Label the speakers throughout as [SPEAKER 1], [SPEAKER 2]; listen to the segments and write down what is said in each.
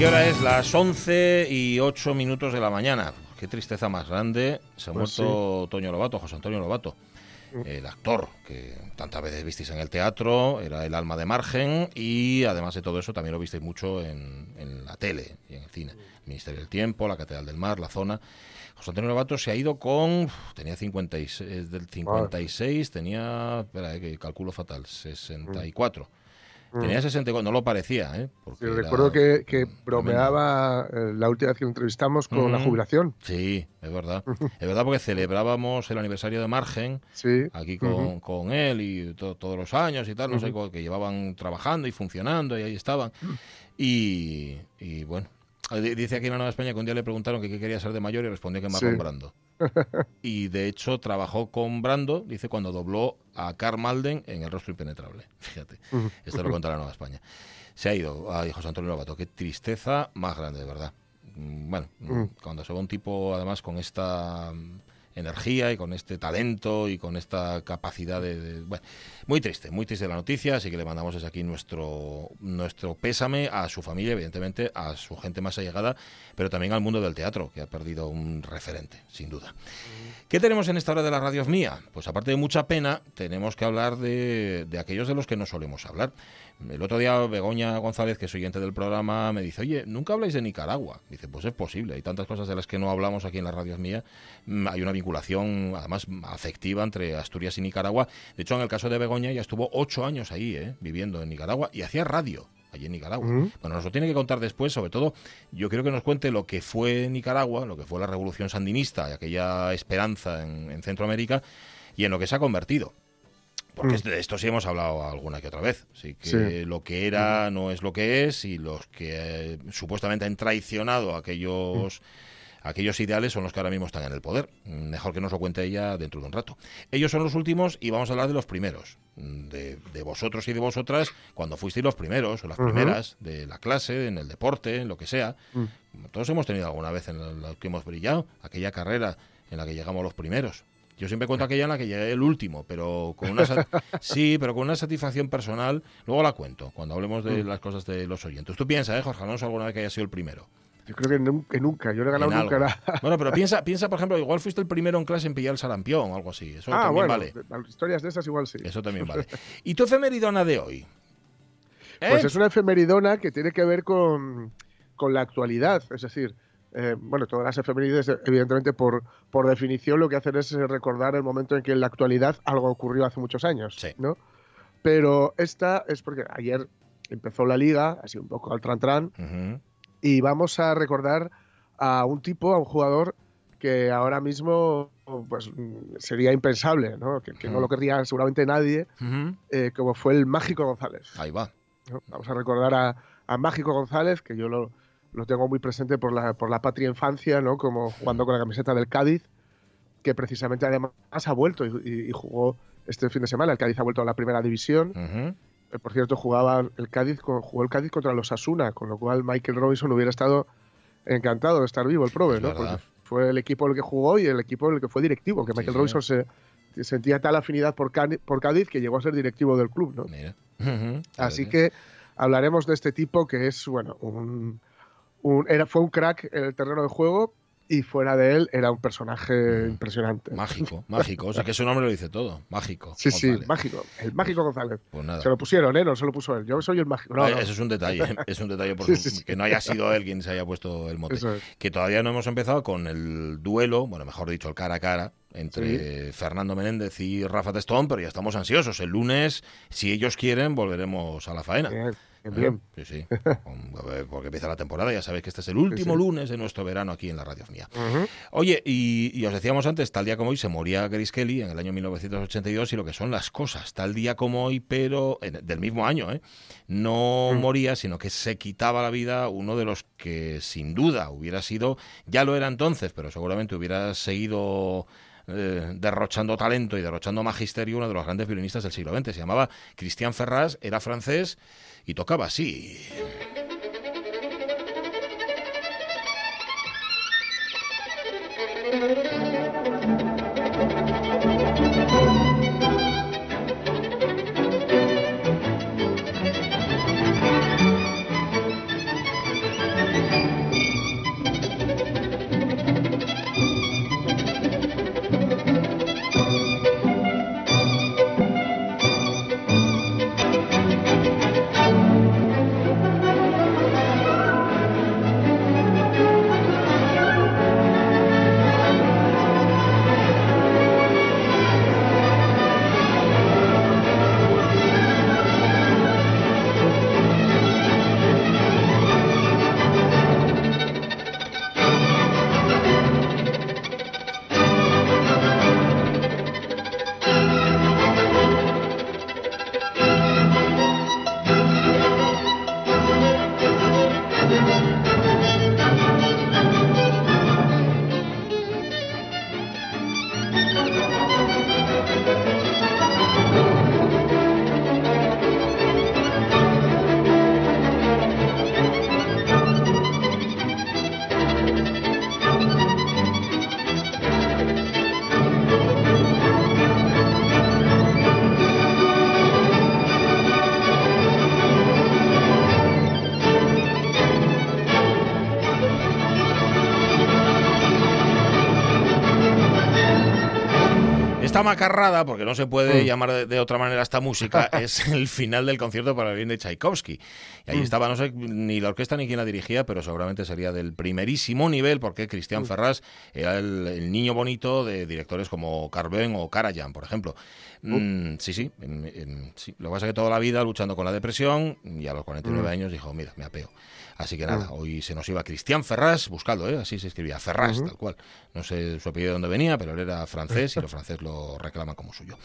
[SPEAKER 1] ¿Qué hora es? Las 11 y 8 minutos de la mañana. Qué tristeza más grande. Se ha
[SPEAKER 2] Pues
[SPEAKER 1] muerto Toño Lobato, José Antonio Lobato. El actor que tantas veces visteis en el teatro, era el alma de margen y además de todo eso también lo visteis mucho en, en la tele y en el cine. El Ministerio del Tiempo, la Catedral del Mar, la zona. José Antonio Lobato se ha ido con. Tenía 56, eh, del 56, tenía. Espera, eh, que calculo fatal, 64. Tenía 64, no lo parecía, ¿eh? Porque
[SPEAKER 2] Sí,
[SPEAKER 1] era
[SPEAKER 2] recuerdo que, que bromeaba eh, la última vez que entrevistamos con la jubilación.
[SPEAKER 1] Sí, es verdad. Es verdad porque celebrábamos el aniversario de Margen
[SPEAKER 2] Sí.
[SPEAKER 1] aquí con, él y to- todos los años y tal, no sé, que llevaban trabajando y funcionando y ahí estaban.
[SPEAKER 2] Mm.
[SPEAKER 1] Y, y bueno, di- dice aquí en la Nueva España que un día le preguntaron que qué quería ser de mayor y respondió que
[SPEAKER 2] Sí.
[SPEAKER 1] Marlon Brando. Y de hecho trabajó con Brando, dice, cuando dobló a Carl Malden en El rostro impenetrable. Fíjate, esto lo cuenta la Nueva España. Se ha ido, ay, José Antonio Lobato, qué tristeza más grande, de verdad. Mm, Bueno,
[SPEAKER 2] Mm.
[SPEAKER 1] cuando se va un tipo además con esta energía y con este talento y con esta capacidad de, bueno, muy triste, muy triste la noticia, así que le mandamos desde aquí nuestro nuestro pésame a su familia, evidentemente, a su gente más allegada, pero también al mundo del teatro, que ha perdido un referente, sin duda. ¿Qué tenemos en esta hora de la radio mía? Pues aparte de mucha pena, tenemos que hablar de, de aquellos de los que no solemos hablar. El otro día Begoña González, que es oyente del programa, me dice, oye, ¿nunca habláis de Nicaragua? Dice, pues es posible, hay tantas cosas de las que no hablamos aquí en la radio mía. Mm, Hay una vinculación, además, afectiva entre Asturias y Nicaragua. De hecho, en el caso de Begoña, ya estuvo ocho años ahí, ¿eh? viviendo en Nicaragua, y hacía radio allí en Nicaragua. Bueno, nos lo tiene que contar después, sobre todo, yo quiero que nos cuente lo que fue Nicaragua, lo que fue la revolución sandinista aquella esperanza en, en Centroamérica y en lo que se ha convertido. Porque
[SPEAKER 2] Mm.
[SPEAKER 1] de esto sí hemos hablado alguna que otra vez. Así que
[SPEAKER 2] Sí.
[SPEAKER 1] lo que era no es lo que es y los que eh, supuestamente han traicionado aquellos, aquellos ideales son los que ahora mismo están en el poder. Mm, Mejor que nos lo cuente ella dentro de un rato. Ellos son los últimos y vamos a hablar de los primeros. Mm, De, de vosotros y de vosotras cuando fuisteis los primeros o las primeras de la clase, en el deporte, en lo que sea.
[SPEAKER 2] Mm.
[SPEAKER 1] Todos hemos tenido alguna vez en la que hemos brillado, aquella carrera en la que llegamos los primeros. Yo siempre cuento aquella en la que llegué el último, pero con una sí, pero con una satisfacción personal. Luego la cuento cuando hablemos de
[SPEAKER 2] Mm.
[SPEAKER 1] las cosas de los oyentes. Tú piensas, ¿eh, Jorge Alonso, alguna vez que haya sido el primero?
[SPEAKER 2] Yo creo que, nun- que nunca. Yo no he ganado nunca nada.
[SPEAKER 1] Bueno, pero piensa, piensa, por ejemplo, igual fuiste el primero en clase en pillar el sarampión o algo así. Eso
[SPEAKER 2] Ah,
[SPEAKER 1] también
[SPEAKER 2] bueno.
[SPEAKER 1] vale.
[SPEAKER 2] Historias de esas igual sí.
[SPEAKER 1] Eso también vale. ¿Y tu efemeridona de hoy? ¿Eh?
[SPEAKER 2] Pues es una efemeridona que tiene que ver con, con la actualidad. Es decir, eh, bueno, todas las efemérides, evidentemente, por, por definición, lo que hacen es eh, recordar el momento en que en la actualidad algo ocurrió hace muchos años.
[SPEAKER 1] Sí.
[SPEAKER 2] ¿no? Pero esta es porque ayer empezó la liga, así un poco al tran
[SPEAKER 1] Ujú.
[SPEAKER 2] y vamos a recordar a un tipo, a un jugador que ahora mismo pues sería impensable, ¿no? Que, que no lo querría seguramente nadie, eh, como fue el Mágico González.
[SPEAKER 1] Ahí va.
[SPEAKER 2] ¿no? Vamos a recordar a, a Mágico González, que yo lo, lo tengo muy presente por la, por la patria infancia, ¿no? Como jugando con la camiseta del Cádiz, que precisamente además ha vuelto y, jugó este fin de semana. El Cádiz ha vuelto a la primera división. Eh, Por cierto, jugaba el Cádiz, jugó el Cádiz contra los Asuna, con lo cual Michael Robinson hubiera estado encantado de estar vivo, el prove, ¿no? Porque fue el equipo el que jugó y el equipo el que fue directivo, que
[SPEAKER 1] Sí,
[SPEAKER 2] Michael
[SPEAKER 1] señor.
[SPEAKER 2] Robinson se, sentía tal afinidad por, Cádiz que llegó a ser directivo del club, ¿no?
[SPEAKER 1] Mira.
[SPEAKER 2] Así que hablaremos de este tipo que es, bueno, un, un- era, fue un crack en el terreno de juego y fuera de él era un personaje
[SPEAKER 1] Mm.
[SPEAKER 2] impresionante.
[SPEAKER 1] Mágico, mágico. O sea que su nombre lo dice todo. Mágico.
[SPEAKER 2] Sí, sí, mágico. El mágico González.
[SPEAKER 1] Pues nada.
[SPEAKER 2] Se lo pusieron, ¿eh? No se lo puso él. Yo soy el mágico. No, no.
[SPEAKER 1] Eso es un detalle, es un detalle por
[SPEAKER 2] Sí,
[SPEAKER 1] su-
[SPEAKER 2] sí, sí.
[SPEAKER 1] que no haya sido él quien se haya puesto el mote.
[SPEAKER 2] Es.
[SPEAKER 1] Que todavía no hemos empezado con el duelo, bueno, mejor dicho, el cara a cara entre Fernando Menéndez y Rafa Testón, pero ya estamos ansiosos. El lunes, si ellos quieren, volveremos a la faena.
[SPEAKER 2] Bien. Bien.
[SPEAKER 1] Sí, sí. Porque empieza la temporada, ya sabéis que este es el último lunes de nuestro verano aquí en la radiofonía. Oye, y, os decíamos antes, tal día como hoy se moría Grace Kelly en el año 1982 y lo que son las cosas, tal día como hoy, pero del mismo año, ¿eh? no mm. moría, sino que se quitaba la vida uno de los que sin duda hubiera sido, ya lo era entonces, pero seguramente hubiera seguido eh, derrochando talento y derrochando magisterio, uno de los grandes violinistas del siglo XX. Se llamaba Christian Ferraz, era francés y tocaba así. Macarrada, porque no se puede mm. llamar de, otra manera esta música, es el final del concierto para el bien de Tchaikovsky. Y ahí mm. estaba, no sé ni la orquesta ni quién la dirigía, pero seguramente sería del primerísimo nivel, porque Cristian mm. Ferraz era el, niño bonito de directores como Carven o Karajan, por ejemplo. sí, sí, sí, Lo que pasa es que toda la vida luchando con la depresión y a los 49 años dijo, mira, me apeo. Así que nada, hoy se nos iba Cristian Ferraz, buscando, ¿eh? así se escribía, Ferraz, tal cual. No sé su apellido de dónde venía, pero él era francés y los franceses lo reclaman como suyo.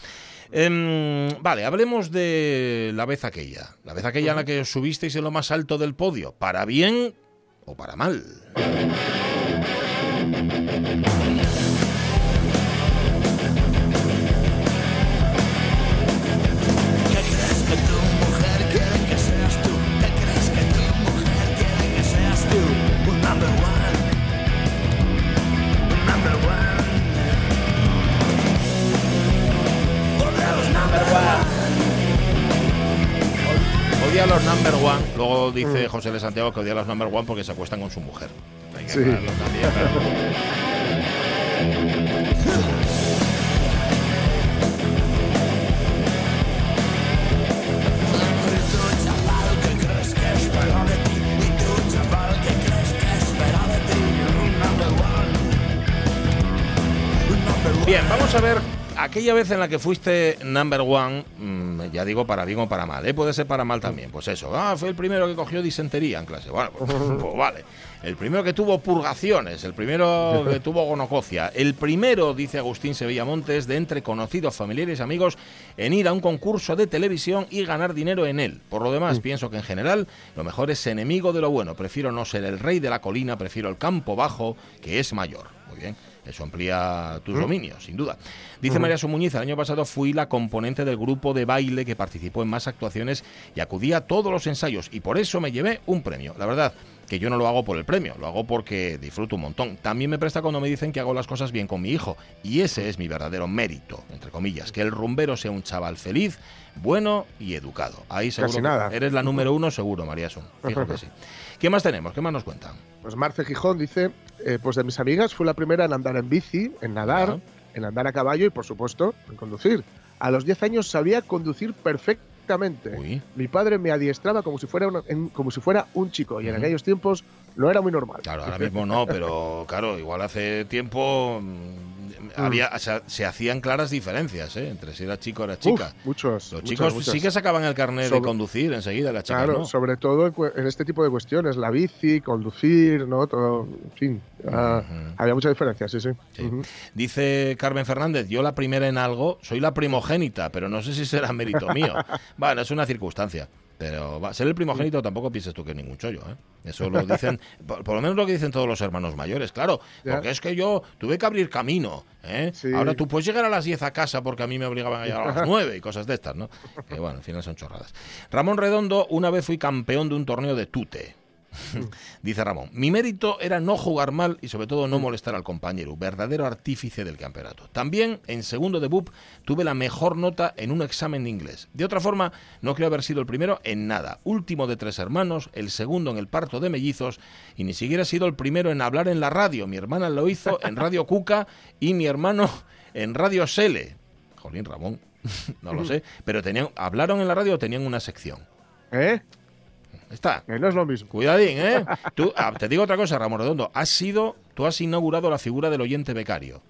[SPEAKER 1] Em, vale, hablemos de la vez aquella. La vez aquella en la que subisteis en lo más alto del podio, para bien o para mal. Dice mm. José de Santiago que odia los number one porque se acuestan con su mujer. sí. Bien, vamos a ver aquella vez en la que fuiste number one, mm, ya digo para bien o para mal, ¿eh? puede ser para mal también. Pues eso, ah, fue el primero que cogió disentería en clase. Bueno, pues, pues, vale. El primero que tuvo purgaciones, el primero que tuvo gonococia, el primero, dice Agustín Sevilla Montes, de entre conocidos, familiares y amigos, en ir a un concurso de televisión y ganar dinero en él. Por lo demás, mm. pienso que en general lo mejor es enemigo de lo bueno. Prefiero no ser el rey de la colina, prefiero el campo bajo, que es mayor. Muy bien. Eso amplía tus dominios, sin duda. Dice María Sumuñiz, el año pasado fui la componente del grupo de baile que participó en más actuaciones y acudí a todos los ensayos y por eso me llevé un premio. La verdad que yo no lo hago por el premio, lo hago porque disfruto un montón. También me presta cuando me dicen que hago las cosas bien con mi hijo y ese es mi verdadero mérito, entre comillas, que el rumbero sea un chaval feliz, bueno y educado. Ahí seguro nada. eres la número uno seguro, María Sun. que sí. ¿Qué más tenemos? ¿Qué más nos cuentan?
[SPEAKER 2] Pues Marce Gijón dice, eh, pues de mis amigas fue la primera en andar en bici, en nadar, en andar a caballo y por supuesto en conducir. A los 10 años sabía conducir perfectamente. Mi padre me adiestraba como si fuera, como si fuera un chico y en aquellos tiempos no era muy normal.
[SPEAKER 1] Claro, ahora mismo no, pero claro, igual hace tiempo mm, había, o sea, se hacían claras diferencias ¿eh? entre si era chico o era chica.
[SPEAKER 2] Uf, muchos.
[SPEAKER 1] Los chicos sí que sacaban el carnet de conducir enseguida, las chicas
[SPEAKER 2] Claro,
[SPEAKER 1] no.
[SPEAKER 2] sobre todo en, este tipo de cuestiones, la bici, conducir, ¿no? Todo, en fin, ah, había mucha diferencia, sí, sí.
[SPEAKER 1] Dice Carmen Fernández, yo la primera en algo, soy la primogénita, pero no sé si será mérito mío. Bueno, es una circunstancia. Pero va, ser el primogénito tampoco pienses tú que es ningún chollo, ¿eh? Eso lo dicen, por, por lo menos lo que dicen todos los hermanos mayores, claro.
[SPEAKER 2] Ya.
[SPEAKER 1] Porque es que yo tuve que abrir camino, ¿eh?
[SPEAKER 2] Sí.
[SPEAKER 1] Ahora tú puedes llegar a las 10 a casa porque a mí me obligaban a llegar a las 9 y cosas de estas, ¿no? Que bueno, al final son chorradas. Ramón Redondo, una vez fui campeón de un torneo de tute. Dice Ramón, mi mérito era no jugar mal y sobre todo no molestar al compañero, verdadero artífice del campeonato. También en segundo de BUP tuve la mejor nota en un examen de inglés. De otra forma, no creo haber sido el primero en nada. Último de tres hermanos, el segundo en el parto de mellizos y ni siquiera he sido el primero en hablar en la radio. Mi hermana lo hizo en Radio Cuca y mi hermano en Radio Sele. Jolín, Ramón, no lo sé. Pero tenían, hablaron en la radio o tenían una sección.
[SPEAKER 2] ¿Eh?
[SPEAKER 1] Está.
[SPEAKER 2] Que no es lo mismo.
[SPEAKER 1] Cuidadín, ¿eh? Tú, ah, te digo otra cosa, Ramón Redondo. Has sido, tú has inaugurado la figura del oyente becario.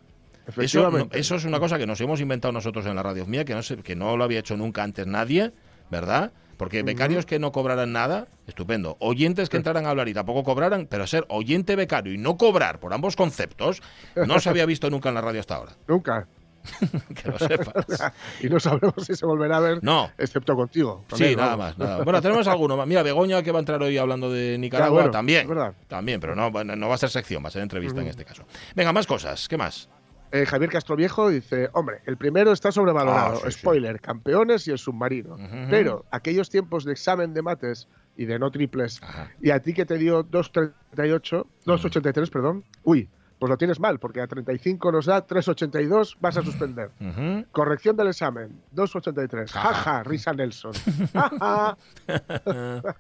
[SPEAKER 1] Eso, no- eso es una cosa que nos hemos inventado nosotros en la radio mía, que no, que no lo había hecho nunca antes nadie, ¿verdad? Porque becarios que no cobraran nada, estupendo. Oyentes que entraran a hablar y tampoco cobraran, pero ser oyente becario y no cobrar por ambos conceptos, no se había visto nunca en la radio hasta ahora.
[SPEAKER 2] Nunca.
[SPEAKER 1] Que lo sepas.
[SPEAKER 2] Y no sabemos si se volverá a ver,
[SPEAKER 1] No.
[SPEAKER 2] excepto contigo. con
[SPEAKER 1] Sí, nada más, nada. Bueno, tenemos alguno más. Mira, Begoña, que va a entrar hoy hablando de Nicaragua,
[SPEAKER 2] bueno,
[SPEAKER 1] también. También, pero no, no va a ser sección, va a ser entrevista en este caso. Venga, más cosas. ¿Qué más?
[SPEAKER 2] Eh, Javier Castroviejo dice, hombre, el primero está sobrevalorado.
[SPEAKER 1] Ah, sí, sí.
[SPEAKER 2] Spoiler, campeones y el submarino. Pero aquellos tiempos de examen de mates y de no triples,
[SPEAKER 1] Ajá.
[SPEAKER 2] y a ti que te dio 2.38, 2.83, perdón, uy, pues lo tienes mal, porque a 35 nos da 3.82, vas a suspender. Corrección del examen, 2.83.
[SPEAKER 1] Ja, ja.
[SPEAKER 2] Jaja, risa Nelson. Ja, ja.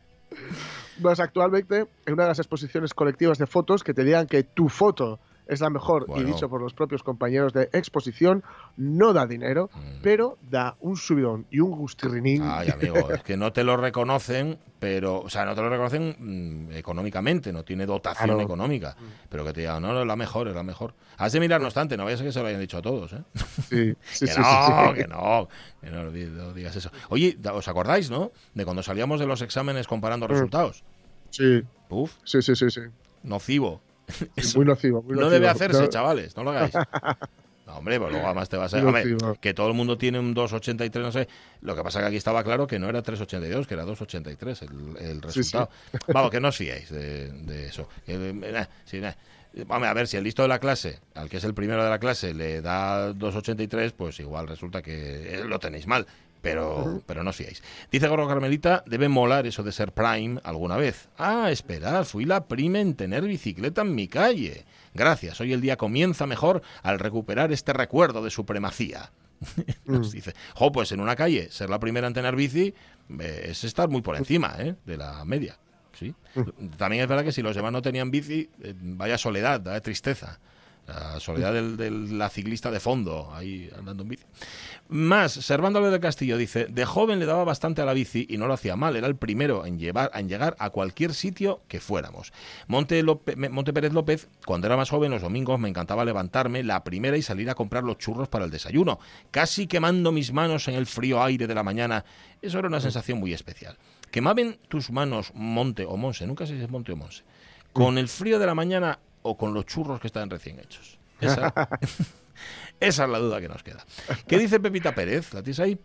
[SPEAKER 2] Pues actualmente, en una de las exposiciones colectivas de fotos, que te digan que tu foto es la mejor
[SPEAKER 1] Bueno.
[SPEAKER 2] y dicho por los propios compañeros de exposición, no da dinero,
[SPEAKER 1] Mm.
[SPEAKER 2] pero da un subidón y un gustirrinín.
[SPEAKER 1] Ay, amigo, es que no te lo reconocen, pero, o sea, no te lo reconocen mm, económicamente, no tiene dotación
[SPEAKER 2] Claro.
[SPEAKER 1] económica. Pero que te digan, no, no, es la mejor, es la mejor. Has de mirar, no obstante, no vayas a que se lo hayan dicho a todos, ¿eh?
[SPEAKER 2] Sí, sí,
[SPEAKER 1] que,
[SPEAKER 2] sí,
[SPEAKER 1] no, que no, que no, no digas eso. Oye, ¿os acordáis, no? De cuando salíamos de los exámenes comparando
[SPEAKER 2] Mm.
[SPEAKER 1] resultados.
[SPEAKER 2] Sí,
[SPEAKER 1] Uf,
[SPEAKER 2] sí, sí, sí, sí.
[SPEAKER 1] nocivo. Eso
[SPEAKER 2] Muy nocivo. muy
[SPEAKER 1] no
[SPEAKER 2] nocivo.
[SPEAKER 1] debe hacerse,
[SPEAKER 2] No-
[SPEAKER 1] chavales, no lo hagáis. No, hombre, pues luego además te vas a... A ver, que todo el mundo tiene un 2.83, no sé. Lo que pasa que aquí estaba claro que no era 3.82, que era 2.83 el, el
[SPEAKER 2] Sí, sí.
[SPEAKER 1] resultado. Vamos, que no os fiéis de, de eso. Que, eh, nah, sí, nah. Vamos a ver, si el listo de la clase, al que es el primero de la clase, le da 2.83, pues igual resulta que eh, lo tenéis mal. Pero, pero no os. Dice Gorro Carmelita, debe molar eso de ser Prime alguna vez. Ah, esperad, fui la prima en tener bicicleta en mi calle. Gracias, hoy el día comienza mejor al recuperar este recuerdo de supremacía. Nos dice, jo, pues en una calle, ser la primera en tener bici eh, es estar muy por encima ¿eh? de la media. ¿sí? También es verdad que si los demás no tenían bici, eh, vaya soledad, da tristeza. La soledad de la ciclista de fondo, ahí andando en bici. Más, Servándole del Castillo dice, de joven le daba bastante a la bici y no lo hacía mal, era el primero en, llevar, en llegar a cualquier sitio que fuéramos. Monte Pérez López, cuando era más joven, los domingos me encantaba levantarme la primera y salir a comprar los churros para el desayuno, casi quemando mis manos en el frío aire de la mañana. Eso era una sensación muy especial. Quemaban tus manos, Monte o Monse, nunca sé si es Monte o Monse, con el frío de la mañana o con los churros que estaban recién hechos. Esa, esa es la duda que nos queda. ¿Qué dice Pepita Pérez? ¿La tienes ahí?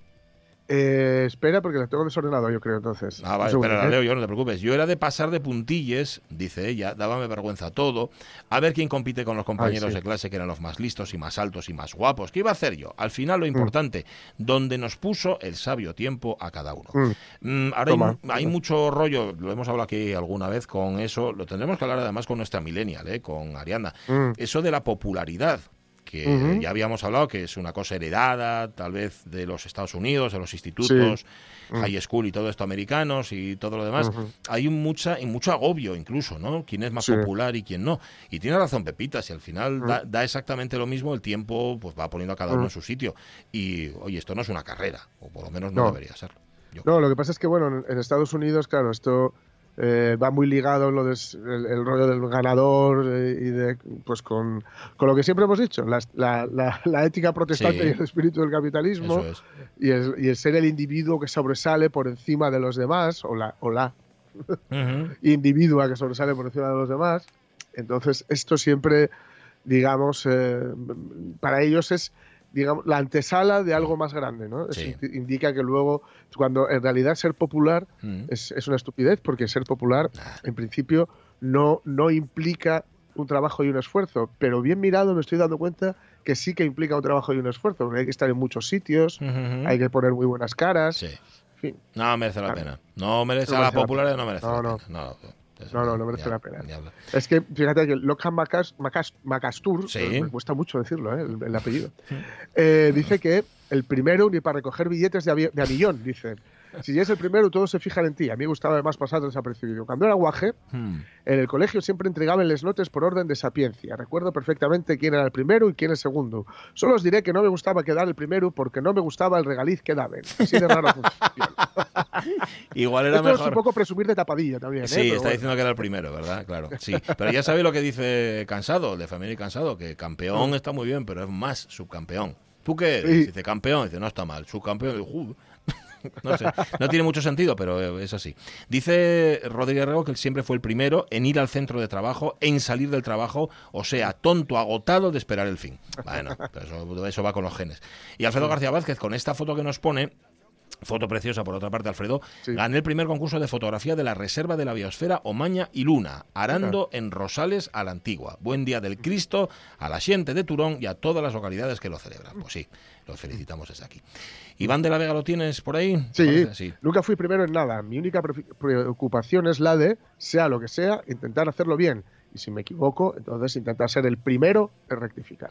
[SPEAKER 2] Eh, espera, porque la tengo desordenado, yo creo, entonces.
[SPEAKER 1] Ah, vale, espera, la
[SPEAKER 2] ¿eh?
[SPEAKER 1] leo yo, no te preocupes. Yo era de pasar de puntilles, dice ella, dábame vergüenza todo, a ver quién compite con los compañeros
[SPEAKER 2] sí.
[SPEAKER 1] de clase que eran los más listos y más altos y más guapos. ¿Qué iba a hacer yo? Al final
[SPEAKER 2] Mm.
[SPEAKER 1] lo importante, donde nos puso el sabio tiempo a cada uno.
[SPEAKER 2] Mm.
[SPEAKER 1] Mm, ahora hay,
[SPEAKER 2] Toma.
[SPEAKER 1] hay mucho rollo, lo hemos hablado aquí alguna vez con eso, lo tendremos que hablar además con nuestra millennial, ¿eh? con Ariana.
[SPEAKER 2] Mm.
[SPEAKER 1] Eso de la popularidad, que ya habíamos hablado que es una cosa heredada, tal vez de los Estados Unidos, de los institutos, high school y todo esto americanos y todo lo demás. Hay un mucha, y mucho agobio incluso, ¿no? Quién es más
[SPEAKER 2] Sí.
[SPEAKER 1] popular y quién no. Y tiene razón Pepita, si al final da, da exactamente lo mismo, el tiempo pues va poniendo a cada uno
[SPEAKER 2] Mm.
[SPEAKER 1] en su sitio. Y, oye, esto no es una carrera, o por lo menos no,
[SPEAKER 2] No.
[SPEAKER 1] debería serlo. Yo-
[SPEAKER 2] No, lo que pasa es que, bueno, en, en Estados Unidos, claro, esto eh, va muy ligado lo des- el, el rollo del ganador eh, y de pues con, con lo que siempre hemos dicho, la, la- la- la ética protestante
[SPEAKER 1] Sí.
[SPEAKER 2] y el espíritu del capitalismo
[SPEAKER 1] es.
[SPEAKER 2] y el, y el ser el individuo que sobresale por encima de los demás o la, o la
[SPEAKER 1] Ujú.
[SPEAKER 2] individua que sobresale por encima de los demás. Entonces, esto siempre, digamos, eh, para ellos es digamos, la antesala de algo más grande, ¿no? Eso
[SPEAKER 1] Sí.
[SPEAKER 2] indi- indica que luego, cuando en realidad ser popular
[SPEAKER 1] Mm.
[SPEAKER 2] es, es una estupidez, porque ser popular, en principio, no, no implica un trabajo y un esfuerzo, pero bien mirado me estoy dando cuenta que sí que implica un trabajo y un esfuerzo, porque hay que estar en muchos sitios, hay que poner muy buenas caras,
[SPEAKER 1] Sí.
[SPEAKER 2] en fin.
[SPEAKER 1] No merece la
[SPEAKER 2] Claro.
[SPEAKER 1] pena. No merece
[SPEAKER 2] No
[SPEAKER 1] la
[SPEAKER 2] merece la
[SPEAKER 1] popularidad,
[SPEAKER 2] pena.
[SPEAKER 1] no merece
[SPEAKER 2] No,
[SPEAKER 1] la
[SPEAKER 2] no.
[SPEAKER 1] pena. No,
[SPEAKER 2] No, no, no merece la pena. Es que fíjate que Lockham Macas, Macas- Macastur,
[SPEAKER 1] Sí.
[SPEAKER 2] eh, me cuesta mucho decirlo, eh, el, el apellido, eh, dice que el primero ni para recoger billetes de, de a millón, dice. Si ya es el primero, todos se fijan en ti. A mí me gustaba además pasar desapercibido. Cuando era guaje,
[SPEAKER 1] Hmm.
[SPEAKER 2] en el colegio siempre entregaban les notes por orden de sapiencia. Recuerdo perfectamente quién era el primero y quién el segundo. Solo os diré que no me gustaba quedar el primero porque no me gustaba el regaliz que daban. Así de raro funciona.
[SPEAKER 1] Igual era
[SPEAKER 2] Esto es un
[SPEAKER 1] mejor.
[SPEAKER 2] poco presumir de tapadilla también. ¿eh?
[SPEAKER 1] Sí,
[SPEAKER 2] Pero
[SPEAKER 1] está
[SPEAKER 2] bueno.
[SPEAKER 1] diciendo que era el primero, ¿verdad? Claro, sí. Pero ya sabéis lo que dice Cansado, de Familia y Cansado, que campeón está muy bien, pero es más subcampeón. ¿Tú qué eres?
[SPEAKER 2] Sí.
[SPEAKER 1] Dice campeón, dice no está mal. Subcampeón, dice. no sé, no tiene mucho sentido, pero es así. Dice Rodríguez Rego que él siempre fue el primero en ir al centro de trabajo, en salir del trabajo, o sea, tonto, agotado de esperar el fin. Bueno, eso, eso va con los genes. Y Alfredo García Vázquez, con esta foto que nos pone, Foto preciosa, por otra parte, Alfredo.
[SPEAKER 2] Sí.
[SPEAKER 1] Gané el primer concurso de fotografía de la Reserva de la Biosfera Omaña y Luna, arando en Rosales a la Antigua. Buen día del Cristo, a la Siente de Turón y a todas las localidades que lo celebran. Pues sí, los felicitamos desde aquí. Iván de la Vega, ¿lo tienes por ahí?
[SPEAKER 2] Sí,
[SPEAKER 1] sí.
[SPEAKER 2] nunca fui primero en nada. Mi única pre- preocupación es la de, sea lo que sea, intentar hacerlo bien. Y si me equivoco, entonces intentar ser el primero en rectificar.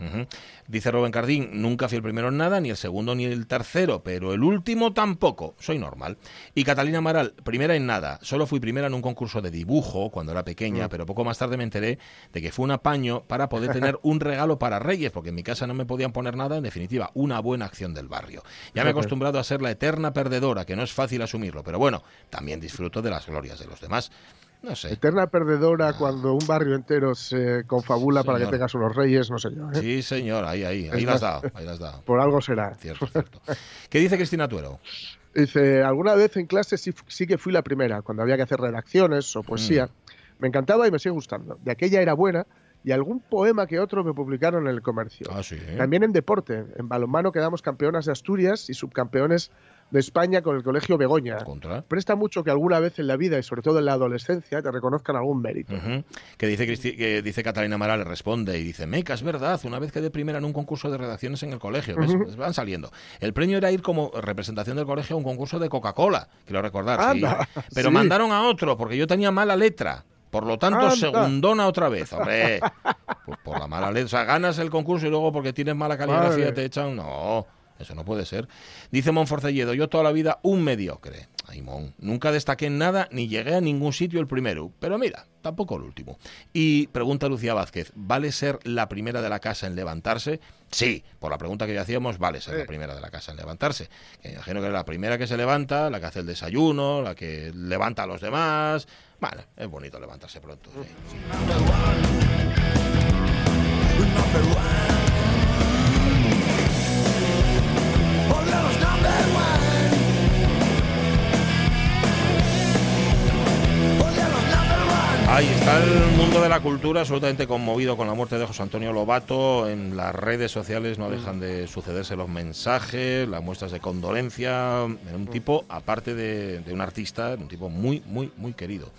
[SPEAKER 1] Dice Rubén Cardín, nunca fui el primero en nada, ni el segundo ni el tercero, pero el último tampoco, soy normal. Y Catalina Amaral, primera en nada, solo fui primera en un concurso de dibujo cuando era pequeña, pero poco más tarde me enteré de que fue un apaño para poder tener un regalo para Reyes, porque en mi casa no me podían poner nada, en definitiva, una buena acción del barrio. Ya me he acostumbrado a ser la eterna perdedora, que no es fácil asumirlo, pero bueno, también disfruto de las glorias de los demás. No sé.
[SPEAKER 2] Eterna perdedora cuando un barrio entero se confabula para que tengas unos reyes, no sé yo. ¿eh?
[SPEAKER 1] Sí, señor, ahí, ahí, ahí las dado, ahí las dado.
[SPEAKER 2] Por algo será.
[SPEAKER 1] Cierto, cierto. ¿Qué dice Cristina Tuero?
[SPEAKER 2] Dice, alguna vez en clase sí, sí que fui la primera, cuando había que hacer redacciones o poesía. Me encantaba y me sigue gustando. De aquella era buena y algún poema que otro me publicaron en el comercio.
[SPEAKER 1] Ah, sí.
[SPEAKER 2] También en deporte. En balonmano quedamos campeonas de Asturias y subcampeones de España con el colegio Begoña.
[SPEAKER 1] Contra.
[SPEAKER 2] Presta mucho que alguna vez en la vida y sobre todo en la adolescencia te reconozcan algún mérito.
[SPEAKER 1] Que dice Cristi- que dice Catalina Amaral, le responde y dice, Meca, es verdad, una vez quedé primera en un concurso de redacciones en el colegio, ¿ves? Van saliendo. El premio era ir como representación del colegio a un concurso de Coca-Cola, quiero recordar, sí. Pero
[SPEAKER 2] sí.
[SPEAKER 1] mandaron a otro, porque yo tenía mala letra. Por lo tanto,
[SPEAKER 2] Anda.
[SPEAKER 1] segundona otra vez, hombre. Pues por la mala letra. O sea, ganas el concurso y luego porque tienes mala caligrafía te echan. No, eso no puede ser. Dice Monforcelledo, yo toda la vida un mediocre. Ay, Mon, nunca destaqué en nada ni llegué a ningún sitio el primero. Pero mira, tampoco el último. Y pregunta Lucía Vázquez, ¿vale ser la primera de la casa en levantarse? Sí, por la pregunta que ya hacíamos, vale ser la primera de la casa en levantarse. Que me imagino que es la primera que se levanta, la que hace el desayuno, la que levanta a los demás. Bueno, es bonito levantarse pronto. sí. Ahí está el mundo de la cultura absolutamente conmovido con la muerte de José Antonio Lobato. En las redes sociales no dejan de sucederse los mensajes, las muestras de condolencia. Era un tipo, aparte de, de un artista, un tipo muy, muy, muy querido.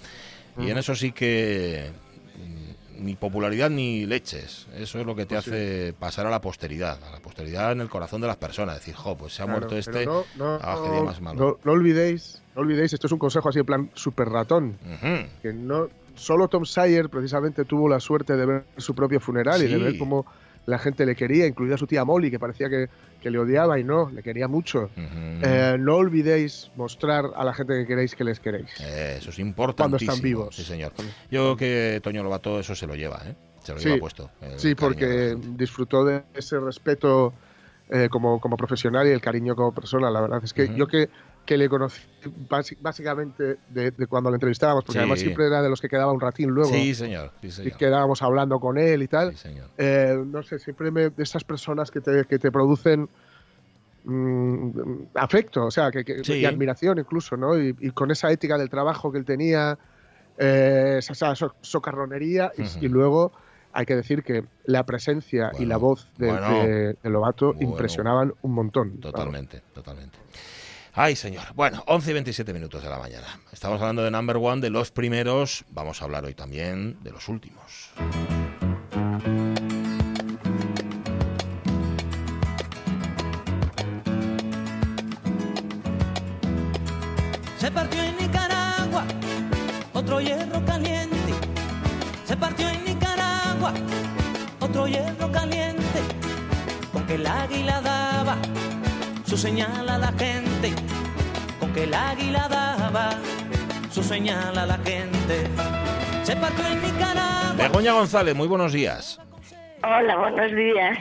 [SPEAKER 1] Y en eso sí que mm, ni popularidad ni leches. Eso es lo que te
[SPEAKER 2] Pues sí.
[SPEAKER 1] hace pasar a la posteridad, a la posteridad en el corazón de las personas. Decir, jo, pues se ha
[SPEAKER 2] Claro,
[SPEAKER 1] muerto este.
[SPEAKER 2] No, no,
[SPEAKER 1] ah, día más malo.
[SPEAKER 2] no- no olvidéis, no olvidéis, esto es un consejo así en plan super ratón, que no solo Tom Sawyer precisamente tuvo la suerte de ver su propio funeral y de ver cómo la gente le quería, incluida su tía Molly, que parecía que, que le odiaba y no, le quería mucho. Eh, no olvidéis mostrar a la gente que queréis que les queréis.
[SPEAKER 1] Eso es
[SPEAKER 2] Cuando
[SPEAKER 1] importantísimo.
[SPEAKER 2] están vivos.
[SPEAKER 1] Sí, señor. Yo creo que Toño Lobato eso se lo lleva, ¿eh? Se lo
[SPEAKER 2] Sí.
[SPEAKER 1] lleva puesto.
[SPEAKER 2] Sí, porque disfrutó de ese respeto eh, como, como profesional y el cariño como persona. La verdad es que yo que que le conocí básicamente de, cuando lo entrevistábamos, porque además siempre era de los que quedaba un ratín luego.
[SPEAKER 1] Sí, señor. Y
[SPEAKER 2] quedábamos hablando con él y tal. Eh, no sé, siempre me, de esas personas que te, que te producen mm, afecto, o sea, que, y admiración incluso, ¿no? Y, con esa ética del trabajo que él tenía, eh, esa, socarronería, y, luego hay que decir que la presencia y la voz de, Lobato impresionaban un montón.
[SPEAKER 1] Totalmente, totalmente. Ay, señor. Bueno, 11 y 27 minutos de la mañana. Estamos hablando de Number One, de los primeros. Vamos a hablar hoy también de los últimos.
[SPEAKER 3] Se partió en Nicaragua otro hierro caliente. Se partió en Nicaragua otro hierro caliente. Con que el águila daba su señal a la gente, con que el águila daba su señal a la gente. Se partió en Nicaragua.
[SPEAKER 1] Begoña González, muy buenos días.
[SPEAKER 4] Hola, buenos días.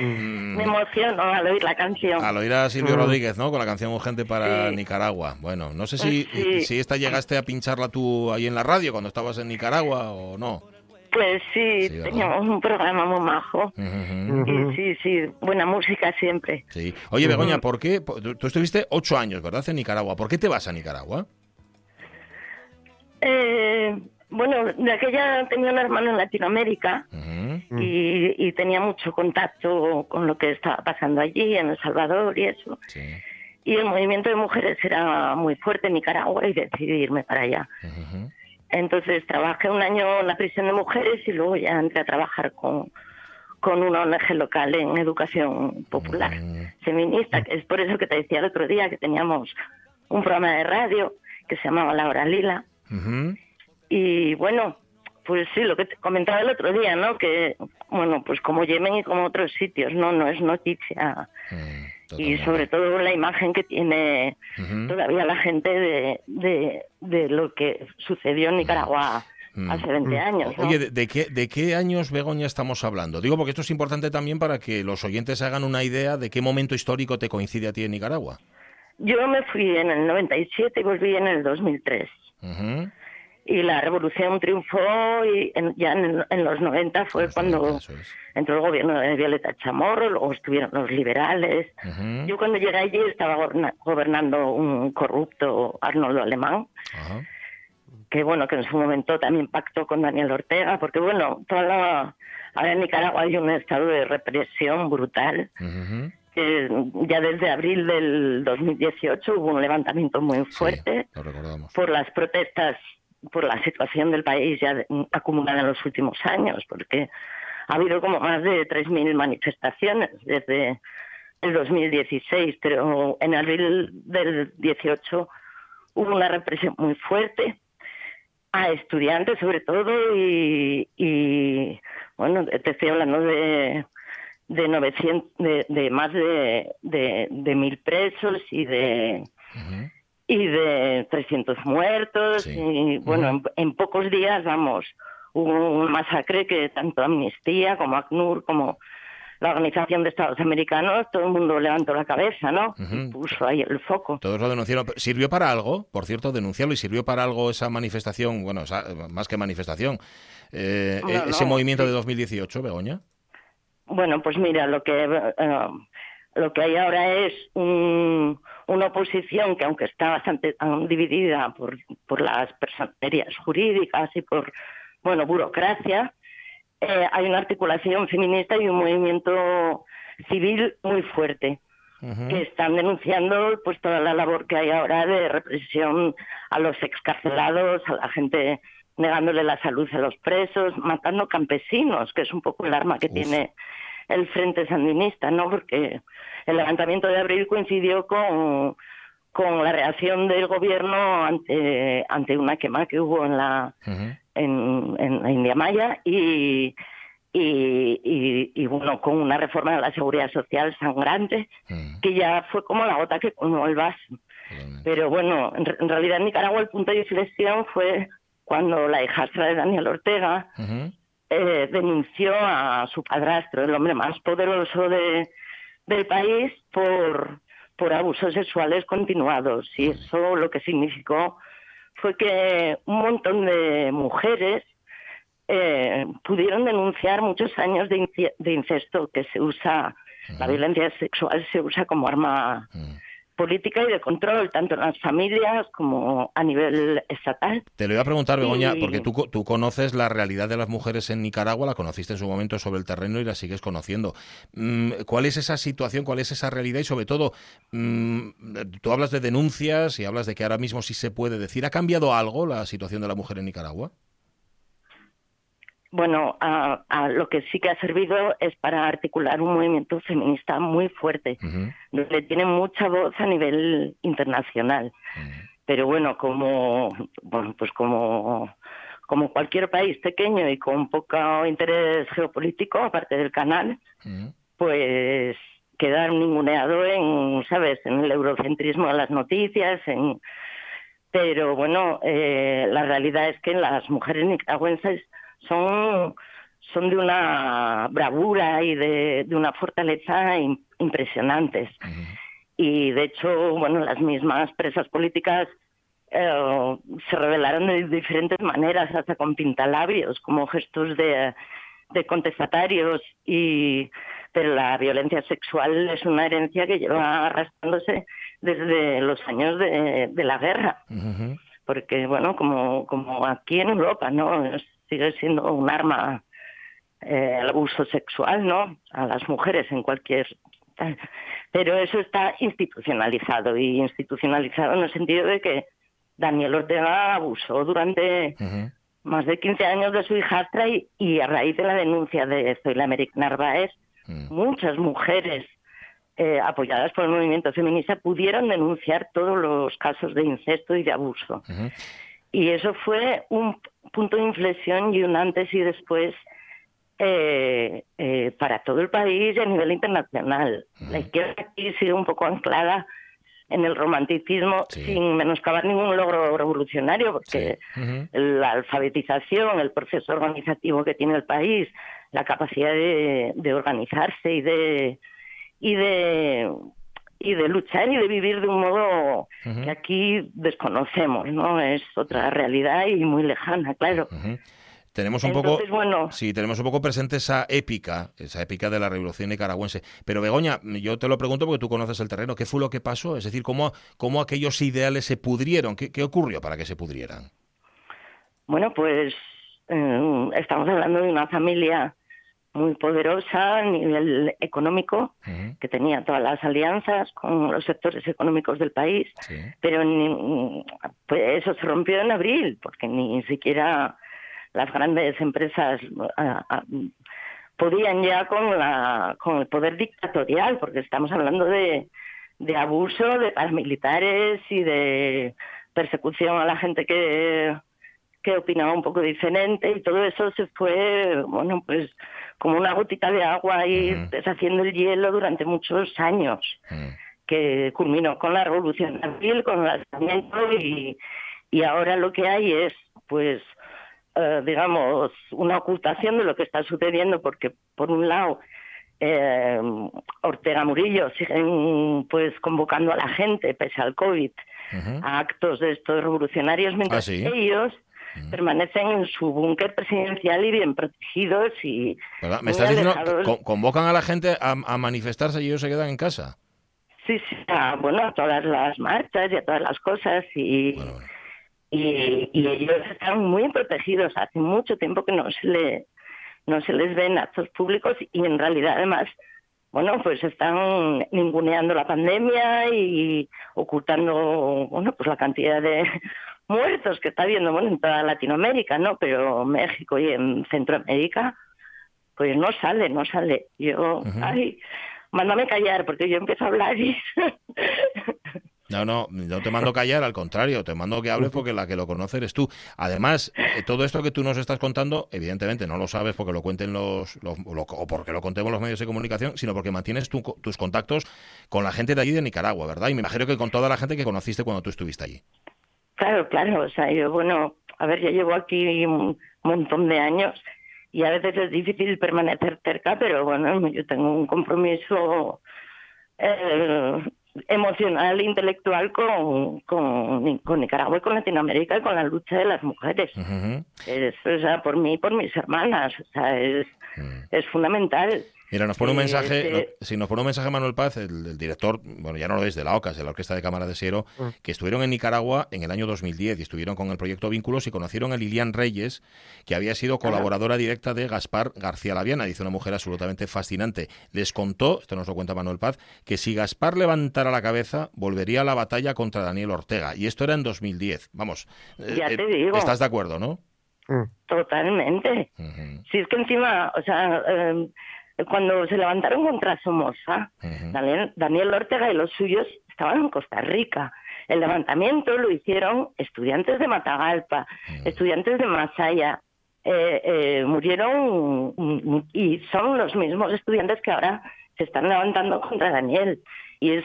[SPEAKER 4] Mm. Me emociono al oír la canción.
[SPEAKER 1] Al oír a Silvio mm. Rodríguez, ¿no? Con la canción Urgente para Nicaragua. Bueno, no sé si, si esta llegaste a pincharla tú ahí en la radio cuando estabas en Nicaragua o no.
[SPEAKER 4] Pues sí, teníamos un programa muy majo. Y sí, sí, buena música siempre.
[SPEAKER 1] Sí. Oye, Begoña, ¿por qué? Tú estuviste ocho años, ¿verdad? En Nicaragua. ¿Por qué te vas a Nicaragua?
[SPEAKER 4] Eh, bueno, de aquella tenía un hermano en Latinoamérica y, tenía mucho contacto con lo que estaba pasando allí, en El Salvador y eso. Y el movimiento de mujeres era muy fuerte en Nicaragua y decidí irme para allá. Entonces trabajé un año en la prisión de mujeres y luego ya entré a trabajar con, con una ONG local en educación popular mm. feminista, que es por eso que te decía el otro día que teníamos un programa de radio que se llamaba La Hora Lila. Y bueno, pues sí, lo que te comentaba el otro día, ¿no? Que, bueno, pues como Yemen y como otros sitios, ¿no? No es noticia. Mm y sobre todo la imagen que tiene todavía la gente de, de, lo que sucedió en Nicaragua. Mm. Hace 20 mm. años.
[SPEAKER 1] Oye, ¿de, qué, ¿de qué años, Begoña, estamos hablando? Digo porque esto es importante también para que los oyentes hagan una idea de qué momento histórico te coincide a ti en Nicaragua.
[SPEAKER 4] Yo me fui en el 97 y volví en el 2003 y la revolución triunfó y ya en, los 90 fue cuando entró el gobierno de Violeta Chamorro, luego estuvieron los liberales. Yo cuando llegué allí estaba gobernando un corrupto Arnoldo Alemán, que bueno, que en su momento también pactó con Daniel Ortega, porque bueno, toda la, ahora en Nicaragua hay un estado de represión brutal. que ya desde abril del 2018 hubo un levantamiento muy fuerte por las protestas por la situación del país ya acumulada en los últimos años, porque ha habido como más de 3.000 manifestaciones desde el 2016, pero en abril del 18 hubo una represión muy fuerte a estudiantes sobre todo y, y bueno, te estoy hablando de de 900 de, de más de, de mil presos y de y de 300 muertos. Y bueno, en, pocos días, vamos, hubo un masacre que tanto Amnistía como ACNUR como la Organización de Estados Americanos, todo el mundo levantó la cabeza, ¿no? puso ahí el foco.
[SPEAKER 1] Todos lo denunciaron. ¿Sirvió para algo? Por cierto, denunciarlo y sirvió para algo esa manifestación, bueno, más que manifestación, eh, e, ese movimiento de 2018, Begoña.
[SPEAKER 4] Bueno, pues mira, lo que eh, lo que hay ahora es una oposición que, aunque está bastante dividida por, por las personerías jurídicas y por, bueno, burocracia, eh, hay una articulación feminista y un movimiento civil muy fuerte que están denunciando pues toda la labor que hay ahora de represión a los excarcelados, a la gente negándole la salud a los presos, matando campesinos, que es un poco el arma que tiene el Frente Sandinista, ¿no? Porque el levantamiento de abril coincidió con, con la reacción del gobierno ante, ante una quema que hubo en la, en, en la India Maya y, y, y, bueno, con una reforma de la seguridad social sangrante, que ya fue como la gota que colmó el vaso. Pero bueno, en, realidad en Nicaragua el punto de inflexión fue cuando la hijastra de Daniel Ortega eh, denunció a su padrastro, el hombre más poderoso de, del país, por, por abusos sexuales continuados. Y eso lo que significó fue que un montón de mujeres eh, pudieron denunciar muchos años de, incesto que se usa, la violencia sexual se usa como arma política y de control, tanto en las familias como a nivel estatal.
[SPEAKER 1] Te lo iba a preguntar, Begoña, porque tú, tú conoces la realidad de las mujeres en Nicaragua, la conociste en su momento sobre el terreno y la sigues conociendo. Mm, ¿Cuál es esa situación, cuál es esa realidad y sobre todo, mm, tú hablas de denuncias y hablas de que ahora mismo sí se puede decir, ¿ha cambiado algo la situación de la mujer en Nicaragua?
[SPEAKER 4] Bueno, a, lo que sí que ha servido es para articular un movimiento feminista muy fuerte, donde tiene mucha voz a nivel internacional. Pero bueno, como bueno, pues como como cualquier país pequeño y con poco interés geopolítico, aparte del canal, pues quedar ninguneado en, ¿sabes?, en el eurocentrismo de las noticias, en... Pero bueno, eh, la realidad es que las mujeres nicaragüenses son, son de una bravura y de, una fortaleza impresionantes. Y de hecho, bueno, las mismas presas políticas eh, se revelaron de diferentes maneras, hasta con pintalabios, como gestos de, de contestatarios y pero la violencia sexual es una herencia que lleva arrastrándose desde los años de, de la guerra. Porque, bueno, como, como aquí en Europa, ¿no? Sigue siendo un arma eh, el abuso sexual, ¿no? A las mujeres en cualquier pero eso está institucionalizado y institucionalizado en el sentido de que Daniel Ortega abusó durante más de 15 años de su hijastra y, y, a raíz de la denuncia de Zoila Merrick Narváez, mm. muchas mujeres eh, apoyadas por el movimiento feminista pudieron denunciar todos los casos de incesto y de abuso. Y eso fue un punto de inflexión y un antes y después eh, eh, para todo el país y a nivel internacional. La izquierda aquí sigue un poco anclada en el romanticismo sin menoscabar ningún logro revolucionario, porque la alfabetización, el proceso organizativo que tiene el país, la capacidad de, de organizarse y de y de y de luchar y de vivir de un modo que aquí desconocemos, ¿no? Es otra realidad y muy lejana, claro.
[SPEAKER 1] Tenemos un poco, bueno, sí, tenemos un poco presente esa épica, esa épica de la revolución nicaragüense. Pero Begoña, yo te lo pregunto porque tú conoces el terreno. ¿Qué fue lo que pasó? Es decir, cómo, cómo aquellos ideales se pudrieron. ¿Qué, qué ocurrió para que se pudrieran?
[SPEAKER 4] Bueno, pues eh, estamos hablando de una familia muy poderosa a nivel económico, que tenía todas las alianzas con los sectores económicos del país, pero pues eso se rompió en abril, porque ni siquiera las grandes empresas podían ya con, la, con el poder dictatorial, porque estamos hablando de, de abuso de paramilitares y de persecución a la gente que que opinaba un poco diferente y todo eso se fue, bueno, pues como una gotita de agua y deshaciendo el hielo durante muchos años, que culminó con la revolución abril, con el lanzamiento y, y ahora lo que hay es, pues, eh, digamos, una ocultación de lo que está sucediendo, porque por un lado eh, Ortega Murillo siguen pues convocando a la gente, pese al COVID, a actos de estos revolucionarios, mientras ah, ellos permanecen en su búnker presidencial y bien protegidos y...
[SPEAKER 1] ¿Me estás diciendo que convocan a la gente a, manifestarse y ellos se quedan en casa?
[SPEAKER 4] Sí, sí, bueno, a todas las marchas y a todas las cosas y... Y, ellos están muy protegidos. Hace mucho tiempo que no se le no se les ven actos públicos y en realidad además bueno, pues están ninguneando la pandemia y ocultando, bueno, pues la cantidad de muertos que está habiendo bueno, en toda Latinoamérica, ¿no? Pero México y en Centroamérica, pues no sale, no sale. Yo, ay, mándame callar porque yo empiezo a hablar y...
[SPEAKER 1] No, no, no te mando callar, al contrario, te mando que hables porque la que lo conoce eres tú. Además, eh, todo esto que tú nos estás contando, evidentemente no lo sabes porque lo cuenten los, o porque lo contemos los medios de comunicación, sino porque mantienes tus contactos con la gente de allí de Nicaragua, ¿verdad? Y me imagino que con toda la gente que conociste cuando tú estuviste allí.
[SPEAKER 4] Claro, claro, o sea, yo, bueno, a ver, ya llevo aquí un montón de años y a veces es difícil permanecer cerca, pero bueno, yo tengo un compromiso eh, emocional e intelectual con, con, con, Nicaragua y con Latinoamérica y con la lucha de las mujeres. es, o sea, por mí y por mis hermanas. O sea, es, mm. es fundamental.
[SPEAKER 1] Mira, nos pone un mensaje, si nos pone un mensaje Manuel Paz, el, director, bueno, ya no lo es de la OCAS, de la Orquesta de Cámara de Siero, mm. que estuvieron en Nicaragua en el año 2010 y estuvieron con el proyecto Vínculos y conocieron a Lilian Reyes, que había sido colaboradora directa de Gaspar García Laviana, dice una mujer absolutamente fascinante. Les contó, esto nos lo cuenta Manuel Paz, que si Gaspar levantara la cabeza, volvería a la batalla contra Daniel Ortega. Y esto era en 2010. Vamos,
[SPEAKER 4] ya eh, te digo.
[SPEAKER 1] ¿estás de acuerdo, no?
[SPEAKER 4] Mm. Totalmente. Si es que encima, o sea... Eh, cuando se levantaron contra Somoza, Daniel, Ortega y los suyos estaban en Costa Rica. El levantamiento lo hicieron estudiantes de Matagalpa, estudiantes de Masaya. Eh, eh, murieron y son los mismos estudiantes que ahora se están levantando contra Daniel. Y es,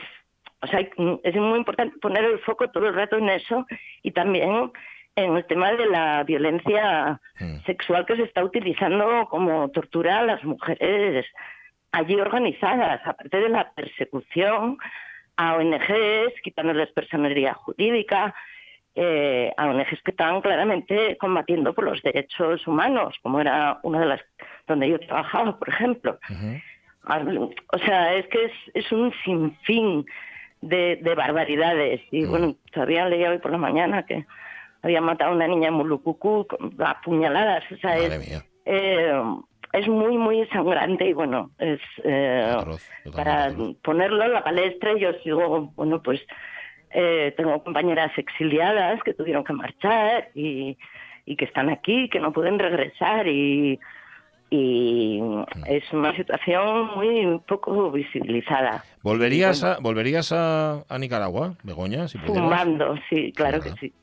[SPEAKER 4] o sea, es muy importante poner el foco todo el rato en eso y también en el tema de la violencia mm. sexual que se está utilizando como tortura a las mujeres allí organizadas, aparte de la persecución a ONGs, quitándoles personalidad jurídica, eh, a ONGs que estaban claramente combatiendo por los derechos humanos, como era una de las donde yo trabajaba, por ejemplo. O sea, es que es, es un sinfín de, de barbaridades. Y bueno, todavía leía hoy por la mañana que había matado a una niña en Mulucucú a puñaladas. O sea, es, eh, es muy, muy sangrante y bueno, es eh, para ponerlo en la palestra yo sigo, bueno, pues eh, tengo compañeras exiliadas que tuvieron que marchar y, y que están aquí, que no pueden regresar y, y es una situación muy poco visibilizada.
[SPEAKER 1] ¿Volverías, a, ¿volverías a, Nicaragua, Begoña? Si
[SPEAKER 4] fumando, sí, claro que sí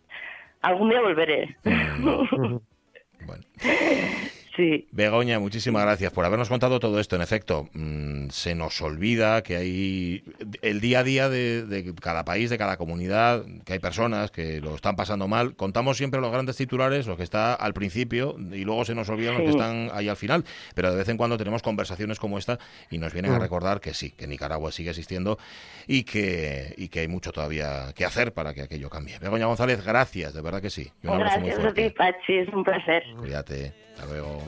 [SPEAKER 4] algún día volveré.
[SPEAKER 1] bueno. Begoña, muchísimas gracias por habernos contado todo esto. En efecto, mm, se nos olvida que hay el día a día de, cada país, de cada comunidad, que hay personas que lo están pasando mal. Contamos siempre los grandes titulares, lo que está al principio, y luego se nos olvidan los que están ahí al final. Pero de vez en cuando tenemos conversaciones como esta y nos vienen a mm. recordar que sí, que Nicaragua sigue existiendo y que, y que hay mucho todavía que hacer para que aquello cambie. Begoña González, gracias, de verdad que sí.
[SPEAKER 4] gracias a ti, Pachi, es un placer.
[SPEAKER 1] Cuídate. Hasta luego.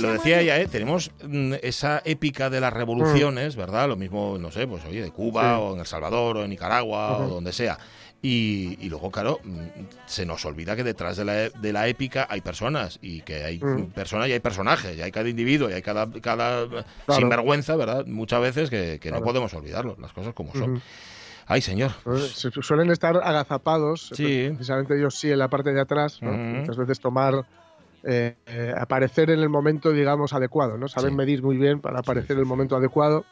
[SPEAKER 1] Lo decía ella, ¿eh? tenemos mm, esa épica de las revoluciones, mm. ¿verdad? Lo mismo, no sé, pues oye, de Cuba o en El Salvador o en Nicaragua o donde sea. Y, luego, claro, mm, se nos olvida que detrás de la, de la épica hay personas y que hay personas y hay personajes y hay cada individuo y hay cada, cada sinvergüenza, ¿verdad? Muchas veces que, no podemos olvidarlo, las cosas como son. Ay, señor.
[SPEAKER 2] Pues, suelen estar agazapados, precisamente ellos sí en la parte de atrás, muchas veces tomar, eh, eh, aparecer en el momento, digamos, adecuado, ¿no? Saben medir muy bien para aparecer en el momento adecuado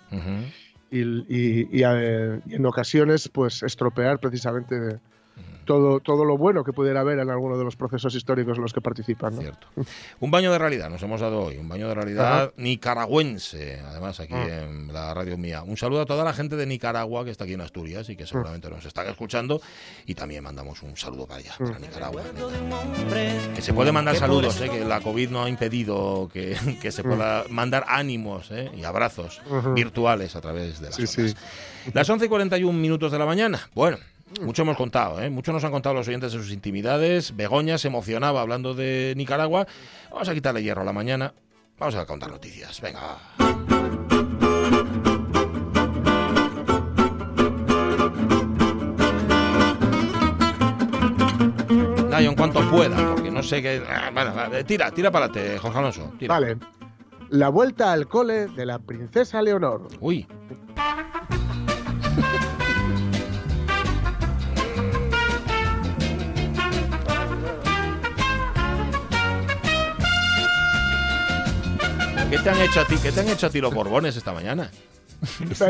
[SPEAKER 2] y, y, en ocasiones, pues, estropear precisamente todo, todo lo bueno que pudiera haber en alguno de los procesos históricos en los que participan. Cierto.
[SPEAKER 1] Un baño de realidad nos hemos dado hoy, un baño de realidad nicaragüense, además aquí ah. en la radio mía. Un saludo a toda la gente de Nicaragua que está aquí en Asturias y que seguramente nos están escuchando y también mandamos un saludo para allá, para mm. Nicaragua. Que se puede mandar saludos, eh, que la COVID no ha impedido que, que se pueda mm. mandar ánimos eh, y abrazos virtuales a través de las sí, Las 11 y 41 minutos de la mañana. Bueno, mucho hemos contado, ¿eh? mucho nos han contado los oyentes de sus intimidades. Begoña se emocionaba hablando de Nicaragua. Vamos a quitarle hierro a la mañana. Vamos a contar noticias. Venga. Nayo, en cuanto pueda, porque no sé qué. Ah, bueno, tira, tira para adelante, Jorge Alonso.
[SPEAKER 2] Vale. La vuelta al cole de la princesa Leonor.
[SPEAKER 1] Uy. ¿Qué te han hecho a ti? ¿Qué te han hecho a ti los borbones esta mañana?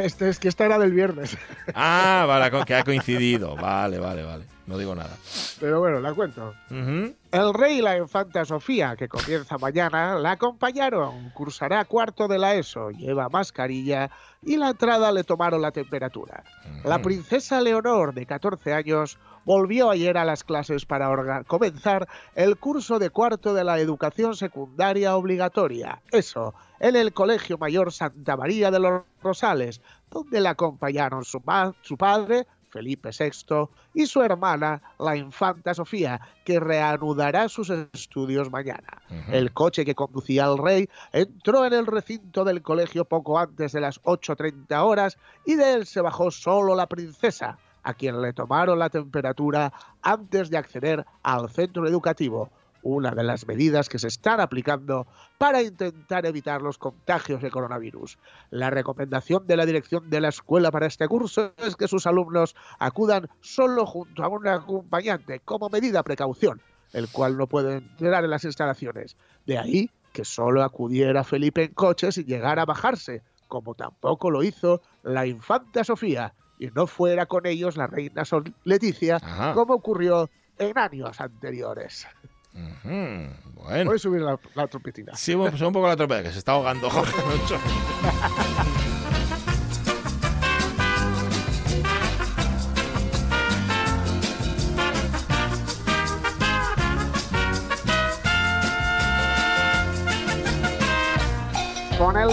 [SPEAKER 2] Este, es que esta era del viernes.
[SPEAKER 1] Ah, vale, que ha coincidido. Vale, vale, vale. No digo nada.
[SPEAKER 2] Pero bueno, la cuento. El rey y la infanta Sofía, que comienza mañana, la acompañaron. Cursará cuarto de la ESO, lleva mascarilla y la entrada le tomaron la temperatura. La princesa Leonor, de 14 años, volvió ayer a las clases para comenzar el curso de cuarto de la educación secundaria obligatoria. Eso, en el Colegio Mayor Santa María de los Rosales, donde la acompañaron su, su padre, Felipe VI, y su hermana, la infanta Sofía, que reanudará sus estudios mañana. El coche que conducía al rey entró en el recinto del colegio poco antes de las 8.30 horas y de él se bajó solo la princesa, a quien le tomaron la temperatura antes de acceder al centro educativo una de las medidas que se están aplicando para intentar evitar los contagios de coronavirus. La recomendación de la dirección de la escuela para este curso es que sus alumnos acudan solo junto a un acompañante como medida precaución, el cual no puede entrar en las instalaciones. De ahí que solo acudiera Felipe en coche sin llegar a bajarse, como tampoco lo hizo la infanta Sofía, y no fuera con ellos la reina Leticia, como ocurrió en años anteriores.
[SPEAKER 1] Bueno.
[SPEAKER 2] Voy a subir la, la trompetina.
[SPEAKER 1] Sí, pues un poco la trompeta, que se está ahogando Jorge
[SPEAKER 2] Con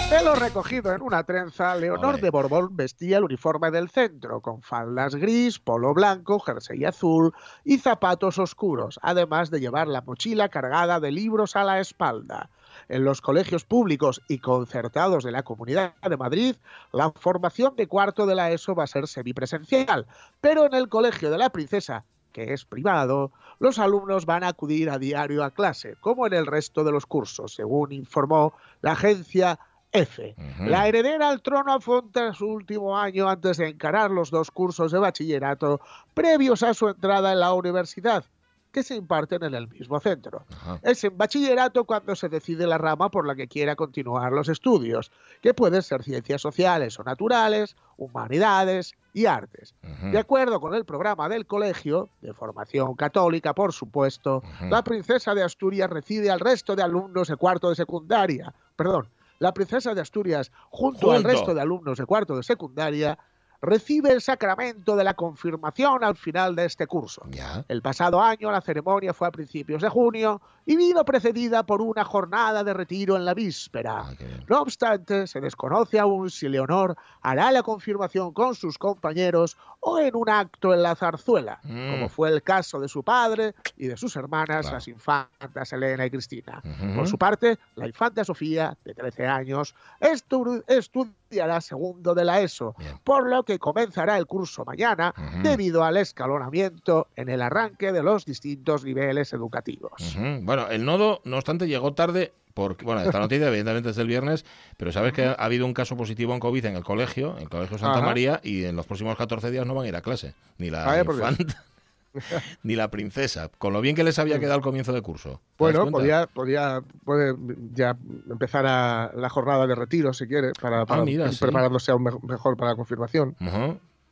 [SPEAKER 2] pelo recogido en una trenza, Leonor de Borbón vestía el uniforme del centro, con faldas gris, polo blanco, jersey azul y zapatos oscuros, además de llevar la mochila cargada de libros a la espalda. En los colegios públicos y concertados de la Comunidad de Madrid, la formación de cuarto de la ESO va a ser semipresencial, pero en el Colegio de la Princesa que es privado, los alumnos van a acudir a diario a clase, como en el resto de los cursos, según informó la agencia F. La heredera al trono afronta su último año antes de encarar los dos cursos de bachillerato previos a su entrada en la universidad, que se imparten en el mismo centro. Es en bachillerato cuando se decide la rama por la que quiera continuar los estudios, que pueden ser ciencias sociales o naturales, humanidades y artes. De acuerdo con el programa del colegio, de formación católica, por supuesto, la princesa de Asturias recibe al resto de alumnos de cuarto de secundaria, perdón, la princesa de Asturias, junto, junto. al resto de alumnos de cuarto de secundaria, recibe el sacramento de la confirmación al final de este curso.
[SPEAKER 1] Ya.
[SPEAKER 2] El pasado año la ceremonia fue a principios de junio y vino precedida por una jornada de retiro en la víspera.
[SPEAKER 1] Ah.
[SPEAKER 2] No obstante, se desconoce aún si Leonor hará la confirmación con sus compañeros o en un acto en la zarzuela,
[SPEAKER 1] Mm.
[SPEAKER 2] como fue el caso de su padre y de sus hermanas,
[SPEAKER 1] Claro.
[SPEAKER 2] las infantas Elena y Cristina.
[SPEAKER 1] Ujú.
[SPEAKER 2] Por su parte, la infanta Sofía, de 13 años, estu- estudiará segundo de la ESO,
[SPEAKER 1] Bien.
[SPEAKER 2] por lo que comenzará el curso mañana debido al escalonamiento en el arranque de los distintos niveles educativos.
[SPEAKER 1] Bueno, el nodo, no obstante, llegó tarde porque, bueno, esta noticia evidentemente es del viernes, pero sabes que ha habido un caso positivo en COVID en el colegio, en el Colegio Santa
[SPEAKER 2] Ajá.
[SPEAKER 1] María, y en los próximos 14 días no van a ir a clase, ni la
[SPEAKER 2] Dios.
[SPEAKER 1] infanta, ni la princesa, con lo bien que les había quedado el comienzo de curso. ¿Te das
[SPEAKER 2] Bueno, podía, podía puede ya empezar a la jornada de retiro, si quiere, para, para
[SPEAKER 1] Ah, mira, sí.
[SPEAKER 2] preparándose aún me- mejor para la confirmación.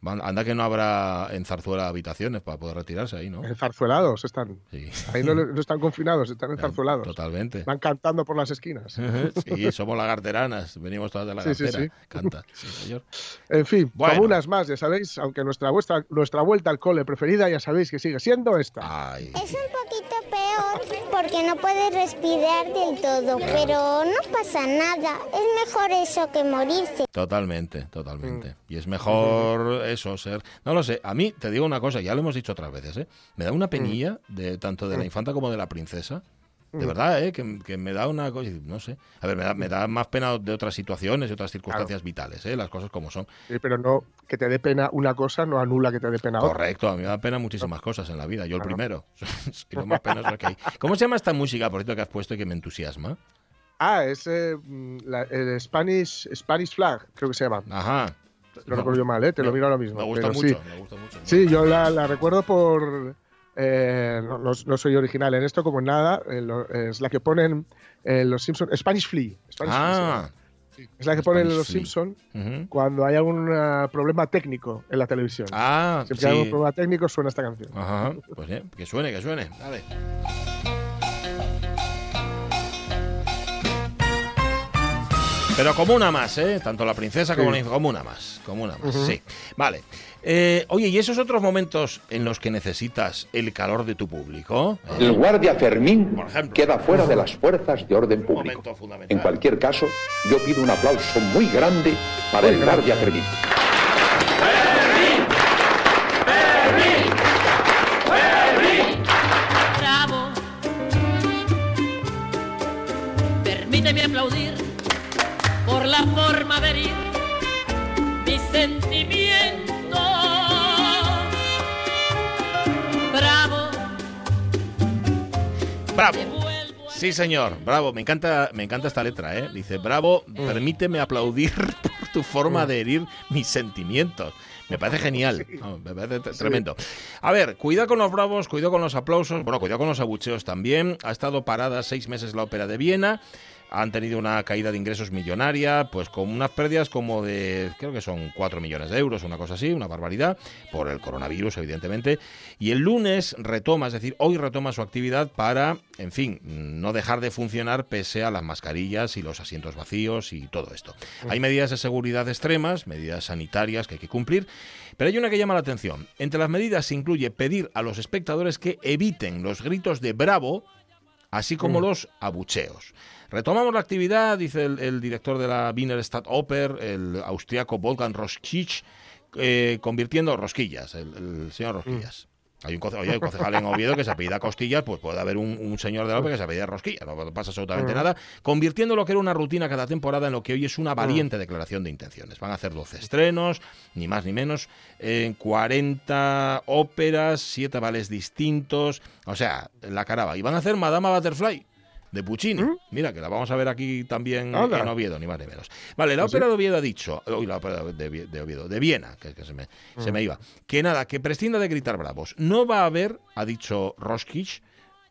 [SPEAKER 1] Anda que no habrá en Zarzuela habitaciones para poder retirarse ahí, ¿no?
[SPEAKER 2] Enzarzuelados están.
[SPEAKER 1] Sí.
[SPEAKER 2] Ahí no, no están confinados, están enzarzuelados.
[SPEAKER 1] Totalmente.
[SPEAKER 2] Van cantando por las esquinas.
[SPEAKER 1] Sí, somos lagarteranas, venimos todas de la
[SPEAKER 2] Sí, sí.
[SPEAKER 1] Canta, sí, señor.
[SPEAKER 2] En fin,
[SPEAKER 1] Bueno.
[SPEAKER 2] comunas más, ya sabéis, aunque nuestra, vuestra, nuestra vuelta al cole preferida ya sabéis que sigue siendo esta.
[SPEAKER 1] Ay.
[SPEAKER 5] Es un poquito porque no puedes respirar del todo, pero no pasa nada. Es mejor eso que morirse.
[SPEAKER 1] Totalmente, totalmente. Y es mejor eso, ser... No lo sé, a mí te digo una cosa, ya lo hemos dicho otras veces, ¿eh? Me da una penilla de tanto de la infanta como de la princesa. De verdad, ¿eh? Que, que me da una cosa, no sé. A ver, me da, me da más pena de otras situaciones y otras circunstancias vitales, ¿eh? Las cosas como son.
[SPEAKER 2] Sí, pero no que te dé pena una cosa no anula que te dé pena otra.
[SPEAKER 1] Correcto, a mí me da pena muchísimas cosas en la vida. Yo el primero. Lo más penoso que hay. ¿Cómo se llama esta música, por cierto, que has puesto y que me entusiasma?
[SPEAKER 2] Ah, es eh, la- el Spanish, Spanish Flag, creo que se llama.
[SPEAKER 1] Ajá.
[SPEAKER 2] No recuerdo yo mal, ¿eh? te lo miro ahora mismo.
[SPEAKER 1] Me gusta
[SPEAKER 2] pero
[SPEAKER 1] mucho,
[SPEAKER 2] sí.
[SPEAKER 1] me gusta mucho.
[SPEAKER 2] Sí, yo la, la recuerdo por. Eh, no, no- no soy original en esto, como en nada. eh, lo- es la que ponen eh, los Simpsons. Spanish Flea. Spanish Flea.
[SPEAKER 1] Ah,
[SPEAKER 2] Es la que ponen en Los Simpsons cuando hay algún problema técnico en la televisión.
[SPEAKER 1] Ah,
[SPEAKER 2] Si hay algún problema técnico suena esta canción.
[SPEAKER 1] Ajá, pues que suene, que suene. Dale. Pero como una más, ¿eh? Tanto la princesa como, la, como una más. Como una más, sí. Vale. Eh, oye, ¿y esos otros momentos en los que necesitas el calor de tu público?
[SPEAKER 6] El guardia Fermín queda fuera de las fuerzas de orden público. En cualquier caso, yo pido un aplauso muy grande para el guardia Fermín.
[SPEAKER 3] ¡Fermín! ¡Fermín! ¡Bravo! Permíteme aplaudir por la forma de herir mis sentimientos. Bravo.
[SPEAKER 1] Bravo. Sí, señor. Bravo. Me encanta, me encanta esta letra, ¿eh? Dice, bravo, mm. permíteme aplaudir por tu forma mm. de herir mis sentimientos. Me parece genial. me parece tremendo. A ver, cuidado con los bravos, cuidado con los aplausos, bueno, cuidado con los abucheos también. Ha estado parada seis meses la ópera de Viena han tenido una caída de ingresos millonaria, pues con unas pérdidas como de, creo que son 4 millones de euros, una cosa así, una barbaridad, por el coronavirus, evidentemente. Y el lunes retoma, es decir, hoy retoma su actividad para, en fin, no dejar de funcionar pese a las mascarillas y los asientos vacíos y todo esto. Hay medidas de seguridad extremas, medidas sanitarias que hay que cumplir, pero hay una que llama la atención. Entre las medidas se incluye pedir a los espectadores que eviten los gritos de bravo, así como mm. los abucheos. Retomamos la actividad, dice el, director de la Wiener Oper, el austriaco Wolfgang Roskich, eh, convirtiendo rosquillas, el, señor Rosquillas. Mm. Hay un, concejal en Oviedo que se apellida Costillas, pues puede haber un, señor de la ópera que se apellida Rosquillas, no pasa absolutamente mm. nada, convirtiendo lo que era una rutina cada temporada en lo que hoy es una valiente mm. declaración de intenciones. Van a hacer 12 estrenos, ni más ni menos, en 40 óperas, 7 vales distintos, o sea, la caraba. Y van a hacer Madama Butterfly, de Puccini. ¿Mm? Mira, que la vamos a ver aquí también en Oviedo, ni más ni menos. Vale, la ¿Ah, ópera de Oviedo ha dicho, hoy la ópera de, Oviedo, de Viena, que, se, me, se, me, mm. iba, que nada, que prescinda de gritar bravos. No va a haber, ha dicho Roskich,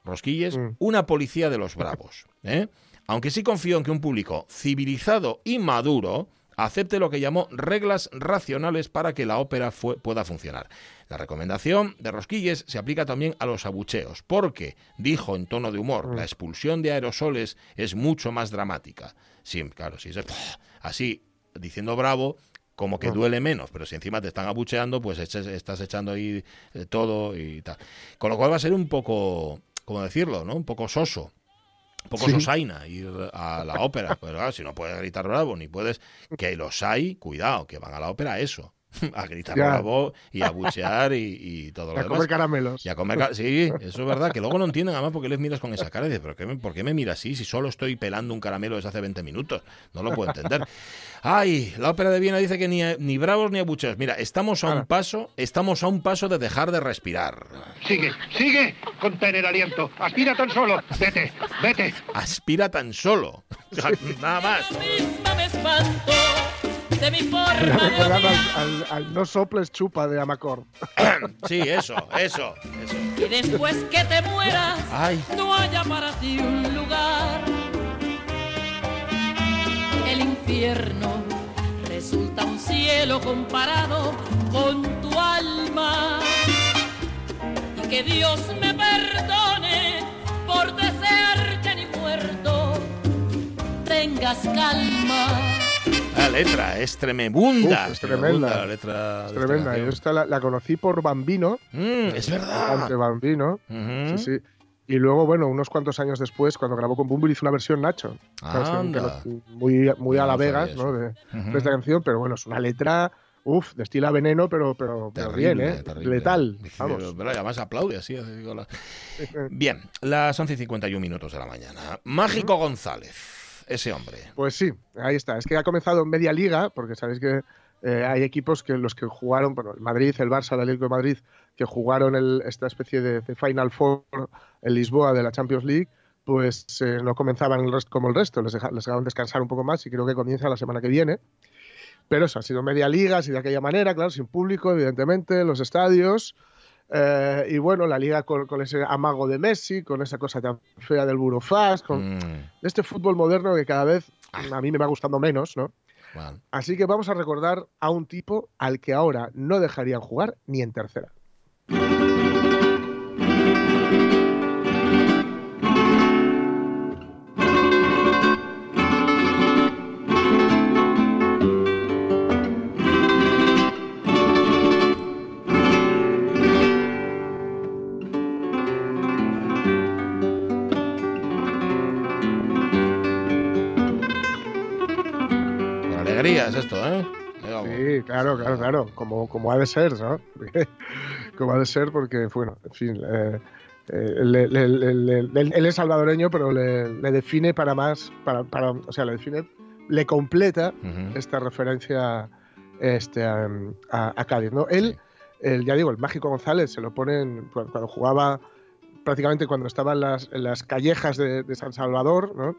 [SPEAKER 1] Rosquilles, mm. una policía de los bravos. ¿eh? Aunque sí confío en que un público civilizado y maduro acepte lo que llamó reglas racionales para que la ópera pueda funcionar. La recomendación de Rosquilles se aplica también a los abucheos, porque, dijo en tono de humor, la expulsión de aerosoles es mucho más dramática. Sí, claro, si es así, diciendo bravo, como que duele menos, pero si encima te están abucheando, pues estás echando ahí eh, todo y tal. Con lo cual va a ser un poco, ¿cómo decirlo? ¿no? Un poco soso. Poco sosaina ir a la ópera, pero si no puedes gritar bravo ni puedes, que los hay, cuidado, que van a la ópera eso, a gritar bravo y a buchear y, todo lo demás.
[SPEAKER 2] A comer caramelos.
[SPEAKER 1] Y a comer Sí, eso es verdad, que luego no entienden además por qué les miras con esa cara y dices, ¿pero qué me, ¿por qué me miras así si solo estoy pelando un caramelo desde hace 20 minutos? No lo puedo entender. Ay, la ópera de Viena dice que ni, ni bravos ni abucheos. Mira, estamos a un paso, estamos a un paso de dejar de respirar.
[SPEAKER 7] Sigue, sigue, contener aliento. Aspira tan solo. Vete, vete.
[SPEAKER 1] Aspira tan solo. Nada más
[SPEAKER 2] de mi al, al, no soples chupa de Amacor.
[SPEAKER 1] sí, eso, eso, eso.
[SPEAKER 3] Y después que te mueras, no haya para ti un lugar. El infierno resulta un cielo comparado con tu alma. Y que Dios me perdone por desearte ni muerto. Tengas calma
[SPEAKER 1] la letra es tremenda.
[SPEAKER 2] es tremenda.
[SPEAKER 1] la letra
[SPEAKER 2] es tremenda. Yo esta la, conocí por Bambino.
[SPEAKER 1] Mm, es verdad.
[SPEAKER 2] Ante Bambino. Sí, sí. Y luego, bueno, unos cuantos años después, cuando grabó con Bumble, hizo una versión Nacho. muy, muy a la Vegas, ¿no? De, esta canción, pero bueno, es una letra. Uf, destila veneno, pero, pero, bien, ¿eh? Letal. Vamos.
[SPEAKER 1] Pero además aplaude así. Bien, las 11.51 minutos de la mañana. Mágico González ese hombre.
[SPEAKER 2] Pues sí, ahí está. Es que ha comenzado en media liga, porque sabéis que eh, hay equipos que los que jugaron, bueno, el Madrid, el Barça, el Atlético de Madrid, que jugaron esta especie de, Final Four en Lisboa de la Champions League, pues eh, no comenzaban como el resto, les, dejaron descansar un poco más y creo que comienza la semana que viene. Pero eso ha sido media liga, así de aquella manera, claro, sin público, evidentemente, los estadios. Eh, y bueno, la liga con, ese amago de Messi, con esa cosa tan fea del burofax, con mm. este fútbol moderno que cada vez ah. a mí me va gustando menos, ¿no? Así que vamos a recordar a un tipo al que ahora no dejarían jugar ni en tercera. Claro, como, como ha de ser, ¿no? como ha de ser porque, bueno, en fin, eh, eh, él, es salvadoreño, pero le, define para más, para, para, o sea, le define, le completa esta referencia este, a, Cádiz, ¿no? Él, ya digo, el Mágico González se lo ponen cuando, jugaba, prácticamente cuando estaba en las, las callejas de, San Salvador, ¿no?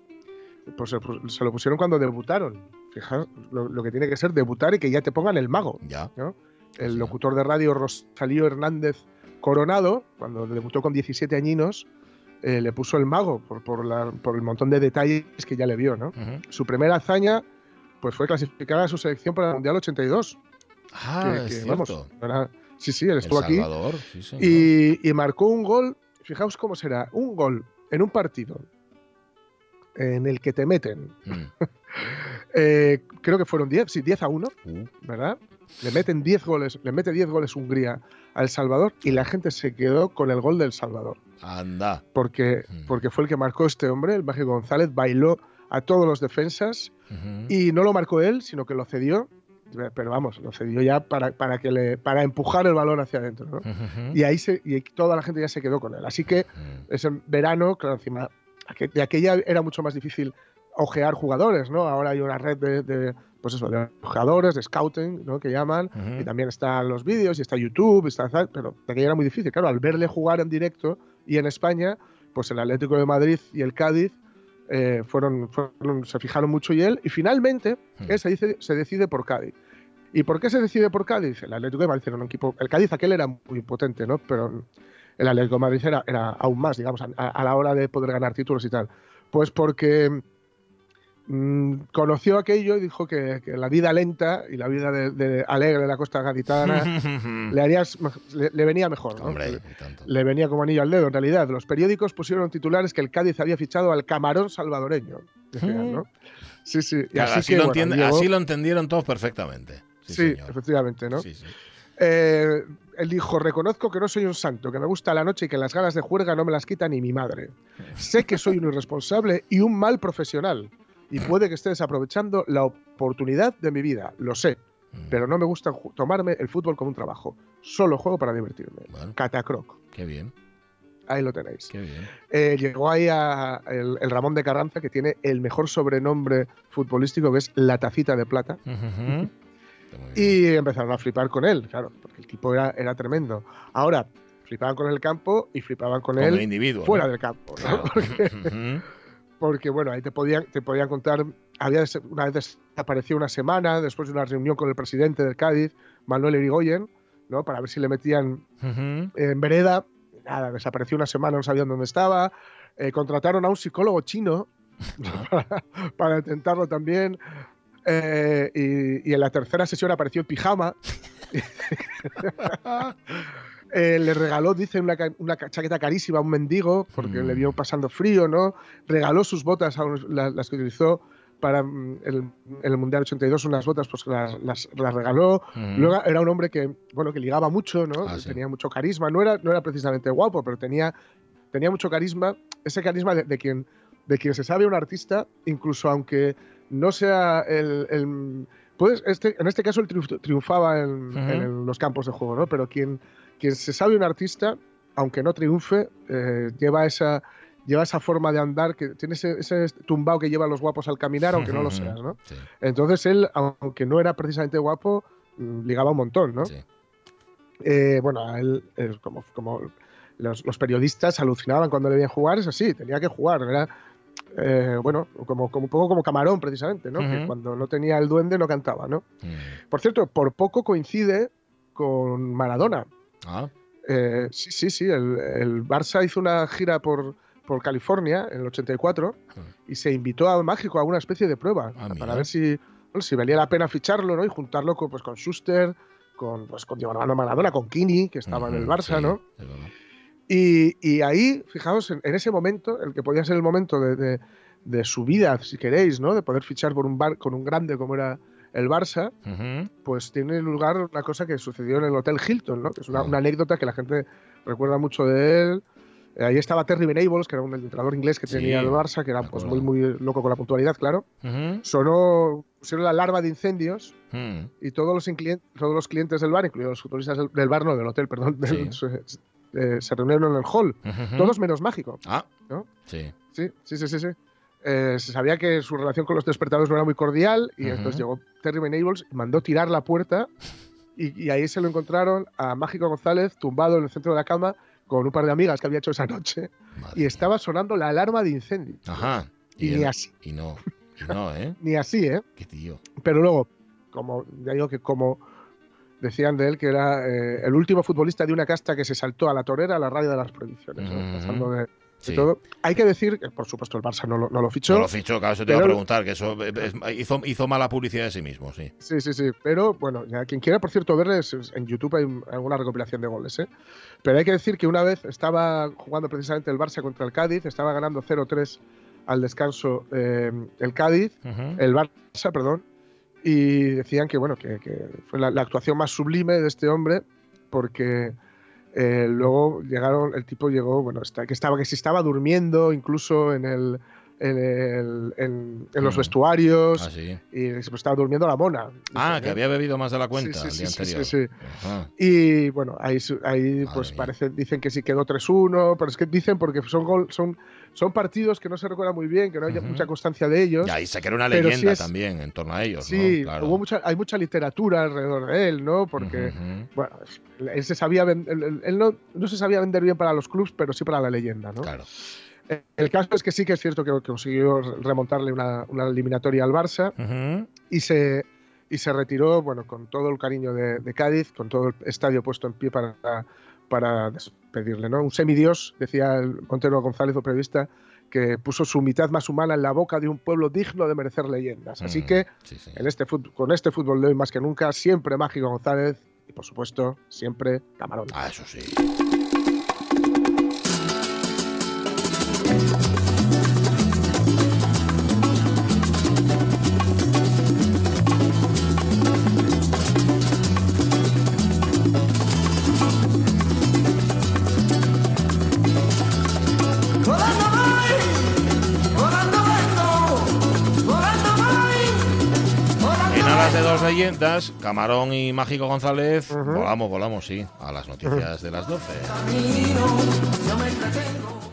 [SPEAKER 2] Pues se, lo pusieron cuando debutaron. Fijaos lo, que tiene que ser debutar y que ya te pongan el mago. Ya. El locutor de radio Rosalío Hernández Coronado, cuando debutó con 17 añinos, eh, le puso el mago por, por, el montón de detalles que ya le vio. ¿no? Su primera hazaña pues fue clasificada a su selección para el Mundial 82.
[SPEAKER 1] Ah, es vamos,
[SPEAKER 2] sí, sí, él estuvo aquí. y, y marcó un gol, fijaos cómo será, un gol en un partido en el que te meten. Mm. Eh, creo que fueron 10, sí, 10 a 1, uh. ¿verdad? Le meten 10 goles, le mete 10 goles Hungría a El Salvador y la gente se quedó con el gol del Salvador.
[SPEAKER 1] Anda.
[SPEAKER 2] Porque, mm. porque fue el que marcó este hombre, el Mágico González, bailó a todos los defensas y no lo marcó él, sino que lo cedió. Pero vamos, lo cedió ya para, para, que le, para empujar el balón hacia adentro. ¿no? Y ahí se, y toda la gente ya se quedó con él. Así que mm. ese verano, claro, encima de aquella era mucho más difícil ojear jugadores, ¿no? Ahora hay una red de, pues eso, de jugadores, de scouting, ¿no? Que llaman, y también están los vídeos, y está YouTube, está, pero de aquella era muy difícil. Claro, al verle jugar en directo y en España, pues el Atlético de Madrid y el Cádiz eh, fueron, se fijaron mucho y él, y finalmente él se, dice, se decide por Cádiz. ¿Y por qué se decide por Cádiz? El Atlético de Madrid era un equipo, el Cádiz aquel era muy potente, ¿no? Pero el Atlético de Madrid era, aún más, digamos, a, la hora de poder ganar títulos y tal. Pues porque mm, conoció aquello y dijo que, la vida lenta y la vida de, alegre de la costa gaditana le, harías, le, venía mejor. ¿no? le, venía como anillo al dedo, en realidad. Los periódicos pusieron titulares que el Cádiz había fichado al camarón salvadoreño. ¿no? Sí, sí.
[SPEAKER 1] así, lo así, lo entendieron todos perfectamente.
[SPEAKER 2] Sí, efectivamente, ¿no? Sí, sí. Eh, él dijo, reconozco que no soy un santo, que me gusta la noche y que las ganas de juerga no me las quita ni mi madre. Sé que soy un irresponsable y un mal profesional, y puede que esté desaprovechando la oportunidad de mi vida, lo sé, pero no me gusta tomarme el fútbol como un trabajo. Solo juego para divertirme. Catacroc.
[SPEAKER 1] Qué bien.
[SPEAKER 2] Ahí lo tenéis. Qué bien. Eh, llegó ahí a el, Ramón de Carranza, que tiene el mejor sobrenombre futbolístico, que es la tacita de plata. Y empezaron a flipar con él, claro, porque el tipo era, era tremendo. Ahora, flipaban con el campo y flipaban con él
[SPEAKER 1] individuo,
[SPEAKER 2] fuera del campo. Porque, bueno, ahí te podían, te podían contar. Había una vez apareció una semana después de una reunión con el presidente del Cádiz, Manuel Irigoyen, ¿no? para ver si le metían en vereda. Nada, desapareció una semana, no sabían dónde estaba. Eh, contrataron a un psicólogo chino para intentarlo también. Eh, y, en la tercera sesión apareció en pijama. Eh, le regaló, dice, una, chaqueta carísima a un mendigo porque le vio pasando frío, ¿no? Regaló sus botas, las, que utilizó para mm, el, Mundial 82, unas botas, pues las, las, regaló. Luego era un hombre que, bueno, que ligaba mucho, ¿no? Ah, tenía mucho carisma. No era, no era precisamente guapo, pero tenía, tenía mucho carisma. Ese carisma de, quien, de quien se sabe un artista, incluso aunque no sea el... este, en este caso él triunfaba en, los campos de juego, ¿no? Pero quien, quien se sabe un artista, aunque no triunfe, eh, lleva esa lleva esa forma de andar, que tiene ese, tumbao que lleva los guapos al caminar, aunque no lo seas, ¿no? Entonces él, aunque no era precisamente guapo, mm, ligaba un montón, ¿no? Eh, bueno, él, como, como los, los, periodistas alucinaban cuando le veían jugar, es así, tenía que jugar, era eh, bueno, como, como, un poco como Camarón, precisamente, ¿no? Que cuando no tenía el duende no cantaba, ¿no? Mm. Por cierto, por poco coincide con Maradona. Ah. Eh, sí, sí, sí. El, Barça hizo una gira por, por California en el 84 y se invitó a Mágico a una especie de prueba
[SPEAKER 1] Ah,
[SPEAKER 2] para
[SPEAKER 1] mira.
[SPEAKER 2] ver si, bueno, si valía la pena ficharlo ¿no? y juntarlo con, pues, con Schuster, con, pues, con Diego Armando Maradona, con Kini, que estaba en el Barça,
[SPEAKER 1] sí,
[SPEAKER 2] ¿no?
[SPEAKER 1] es verdad.
[SPEAKER 2] Y, y ahí, fijaos, en, en ese momento, el que podía ser el momento de, de- de su vida, si queréis, ¿no? De poder fichar por un bar, con un grande como era el Barça, pues tiene lugar una cosa que sucedió en el Hotel Hilton, ¿no? Que es una, una anécdota que la gente recuerda mucho de él. Eh, ahí estaba Terry Venables, que era un entrenador inglés que
[SPEAKER 1] Sí,
[SPEAKER 2] tenía el Barça, que era pues muy muy loco con la puntualidad, claro. Sonó, pusieron la alarma de incendios y todos los, todos los clientes del bar, incluidos los futbolistas del, del bar, no, del hotel, perdón, del- se, eh, se reunieron en el hall. Todos menos mágico.
[SPEAKER 1] Ah,
[SPEAKER 2] ¿no?
[SPEAKER 1] sí.
[SPEAKER 2] Sí, sí, sí, sí. Eh, se sabía que su relación con los despertadores no era muy cordial y
[SPEAKER 1] Ujú.
[SPEAKER 2] entonces llegó Terry Venables y mandó tirar la puerta y, y ahí se lo encontraron a Mágico González tumbado en el centro de la cama con un par de amigas que había hecho esa noche y estaba sonando la alarma de incendio.
[SPEAKER 1] Ajá.
[SPEAKER 2] Y,
[SPEAKER 1] él-
[SPEAKER 2] ni así,
[SPEAKER 1] Y no. Y no, ¿eh?
[SPEAKER 2] ni así, ¿eh?
[SPEAKER 1] Qué tío.
[SPEAKER 2] Pero luego, como ya digo que como decían de él que era eh, el último futbolista de una casta que se saltó a la torera a la radio de las prohibiciones, ¿no? Pasando de
[SPEAKER 1] Sí.
[SPEAKER 2] todo. Hay que decir que, por supuesto, el Barça no lo, no lo fichó.
[SPEAKER 1] No lo fichó, claro, eso te iba a preguntar, que eso eh, hizo, hizo mala publicidad de sí mismo, sí.
[SPEAKER 2] Sí, sí, sí. Pero bueno, ya quien quiera, por cierto, verles en YouTube hay un- alguna recopilación de goles, ¿eh? Pero hay que decir que una vez estaba jugando precisamente el Barça contra el Cádiz, estaba ganando 0-3 al descanso eh, el Cádiz,
[SPEAKER 1] Ujú.
[SPEAKER 2] el Barça, perdón, y decían que bueno, que, que fue la, la actuación más sublime de este hombre, porque eh, luego llegaron, el tipo llegó, bueno, está- que estaba, que se estaba durmiendo incluso en el en, el- en- en los
[SPEAKER 1] Mm.
[SPEAKER 2] vestuarios
[SPEAKER 1] Ah, sí.
[SPEAKER 2] y se estaba durmiendo la mona.
[SPEAKER 1] Ah, que había bebido más de la cuenta
[SPEAKER 2] Sí,
[SPEAKER 1] el
[SPEAKER 2] sí,
[SPEAKER 1] día
[SPEAKER 2] sí, sí,
[SPEAKER 1] anterior.
[SPEAKER 2] Y bueno, ahí, ahí
[SPEAKER 1] Madre
[SPEAKER 2] pues
[SPEAKER 1] mía.
[SPEAKER 2] parece, dicen que sí quedó 3-1, pero es que dicen porque son, gol, son, son partidos que no se recuerdan muy bien, que no hay
[SPEAKER 1] Ujú.
[SPEAKER 2] mucha constancia de ellos.
[SPEAKER 1] Y ahí se creó una leyenda
[SPEAKER 2] sí es-
[SPEAKER 1] también en torno a ellos,
[SPEAKER 2] Sí,
[SPEAKER 1] ¿no? Claro.
[SPEAKER 2] hubo mucha, hay mucha literatura alrededor de él, ¿no? Porque,
[SPEAKER 1] Ujú.
[SPEAKER 2] bueno, él, se sabía él, él- no, no se sabía vender bien para los clubs, pero sí para la leyenda, ¿no?
[SPEAKER 1] Claro.
[SPEAKER 2] El caso es que sí que es cierto que consiguió remontarle una, una eliminatoria al Barça
[SPEAKER 1] Ujú.
[SPEAKER 2] y se, y se retiró, bueno, con todo el cariño de, de Cádiz, con todo el estadio puesto en pie para, para despedirle, ¿no? Un semidios, decía el Montero González, o periodista, que puso su mitad más humana en la boca de un pueblo digno de merecer leyendas. Así
[SPEAKER 1] Mm,
[SPEAKER 2] que
[SPEAKER 1] sí, sí.
[SPEAKER 2] en este fut- con este fútbol de hoy más que nunca, siempre Mágico González y por supuesto, siempre Camarón.
[SPEAKER 1] Ah, eso sí. Camarón y Mágico González, volamos, volamos, sí, a las noticias de las 12.
[SPEAKER 3] camino, yo me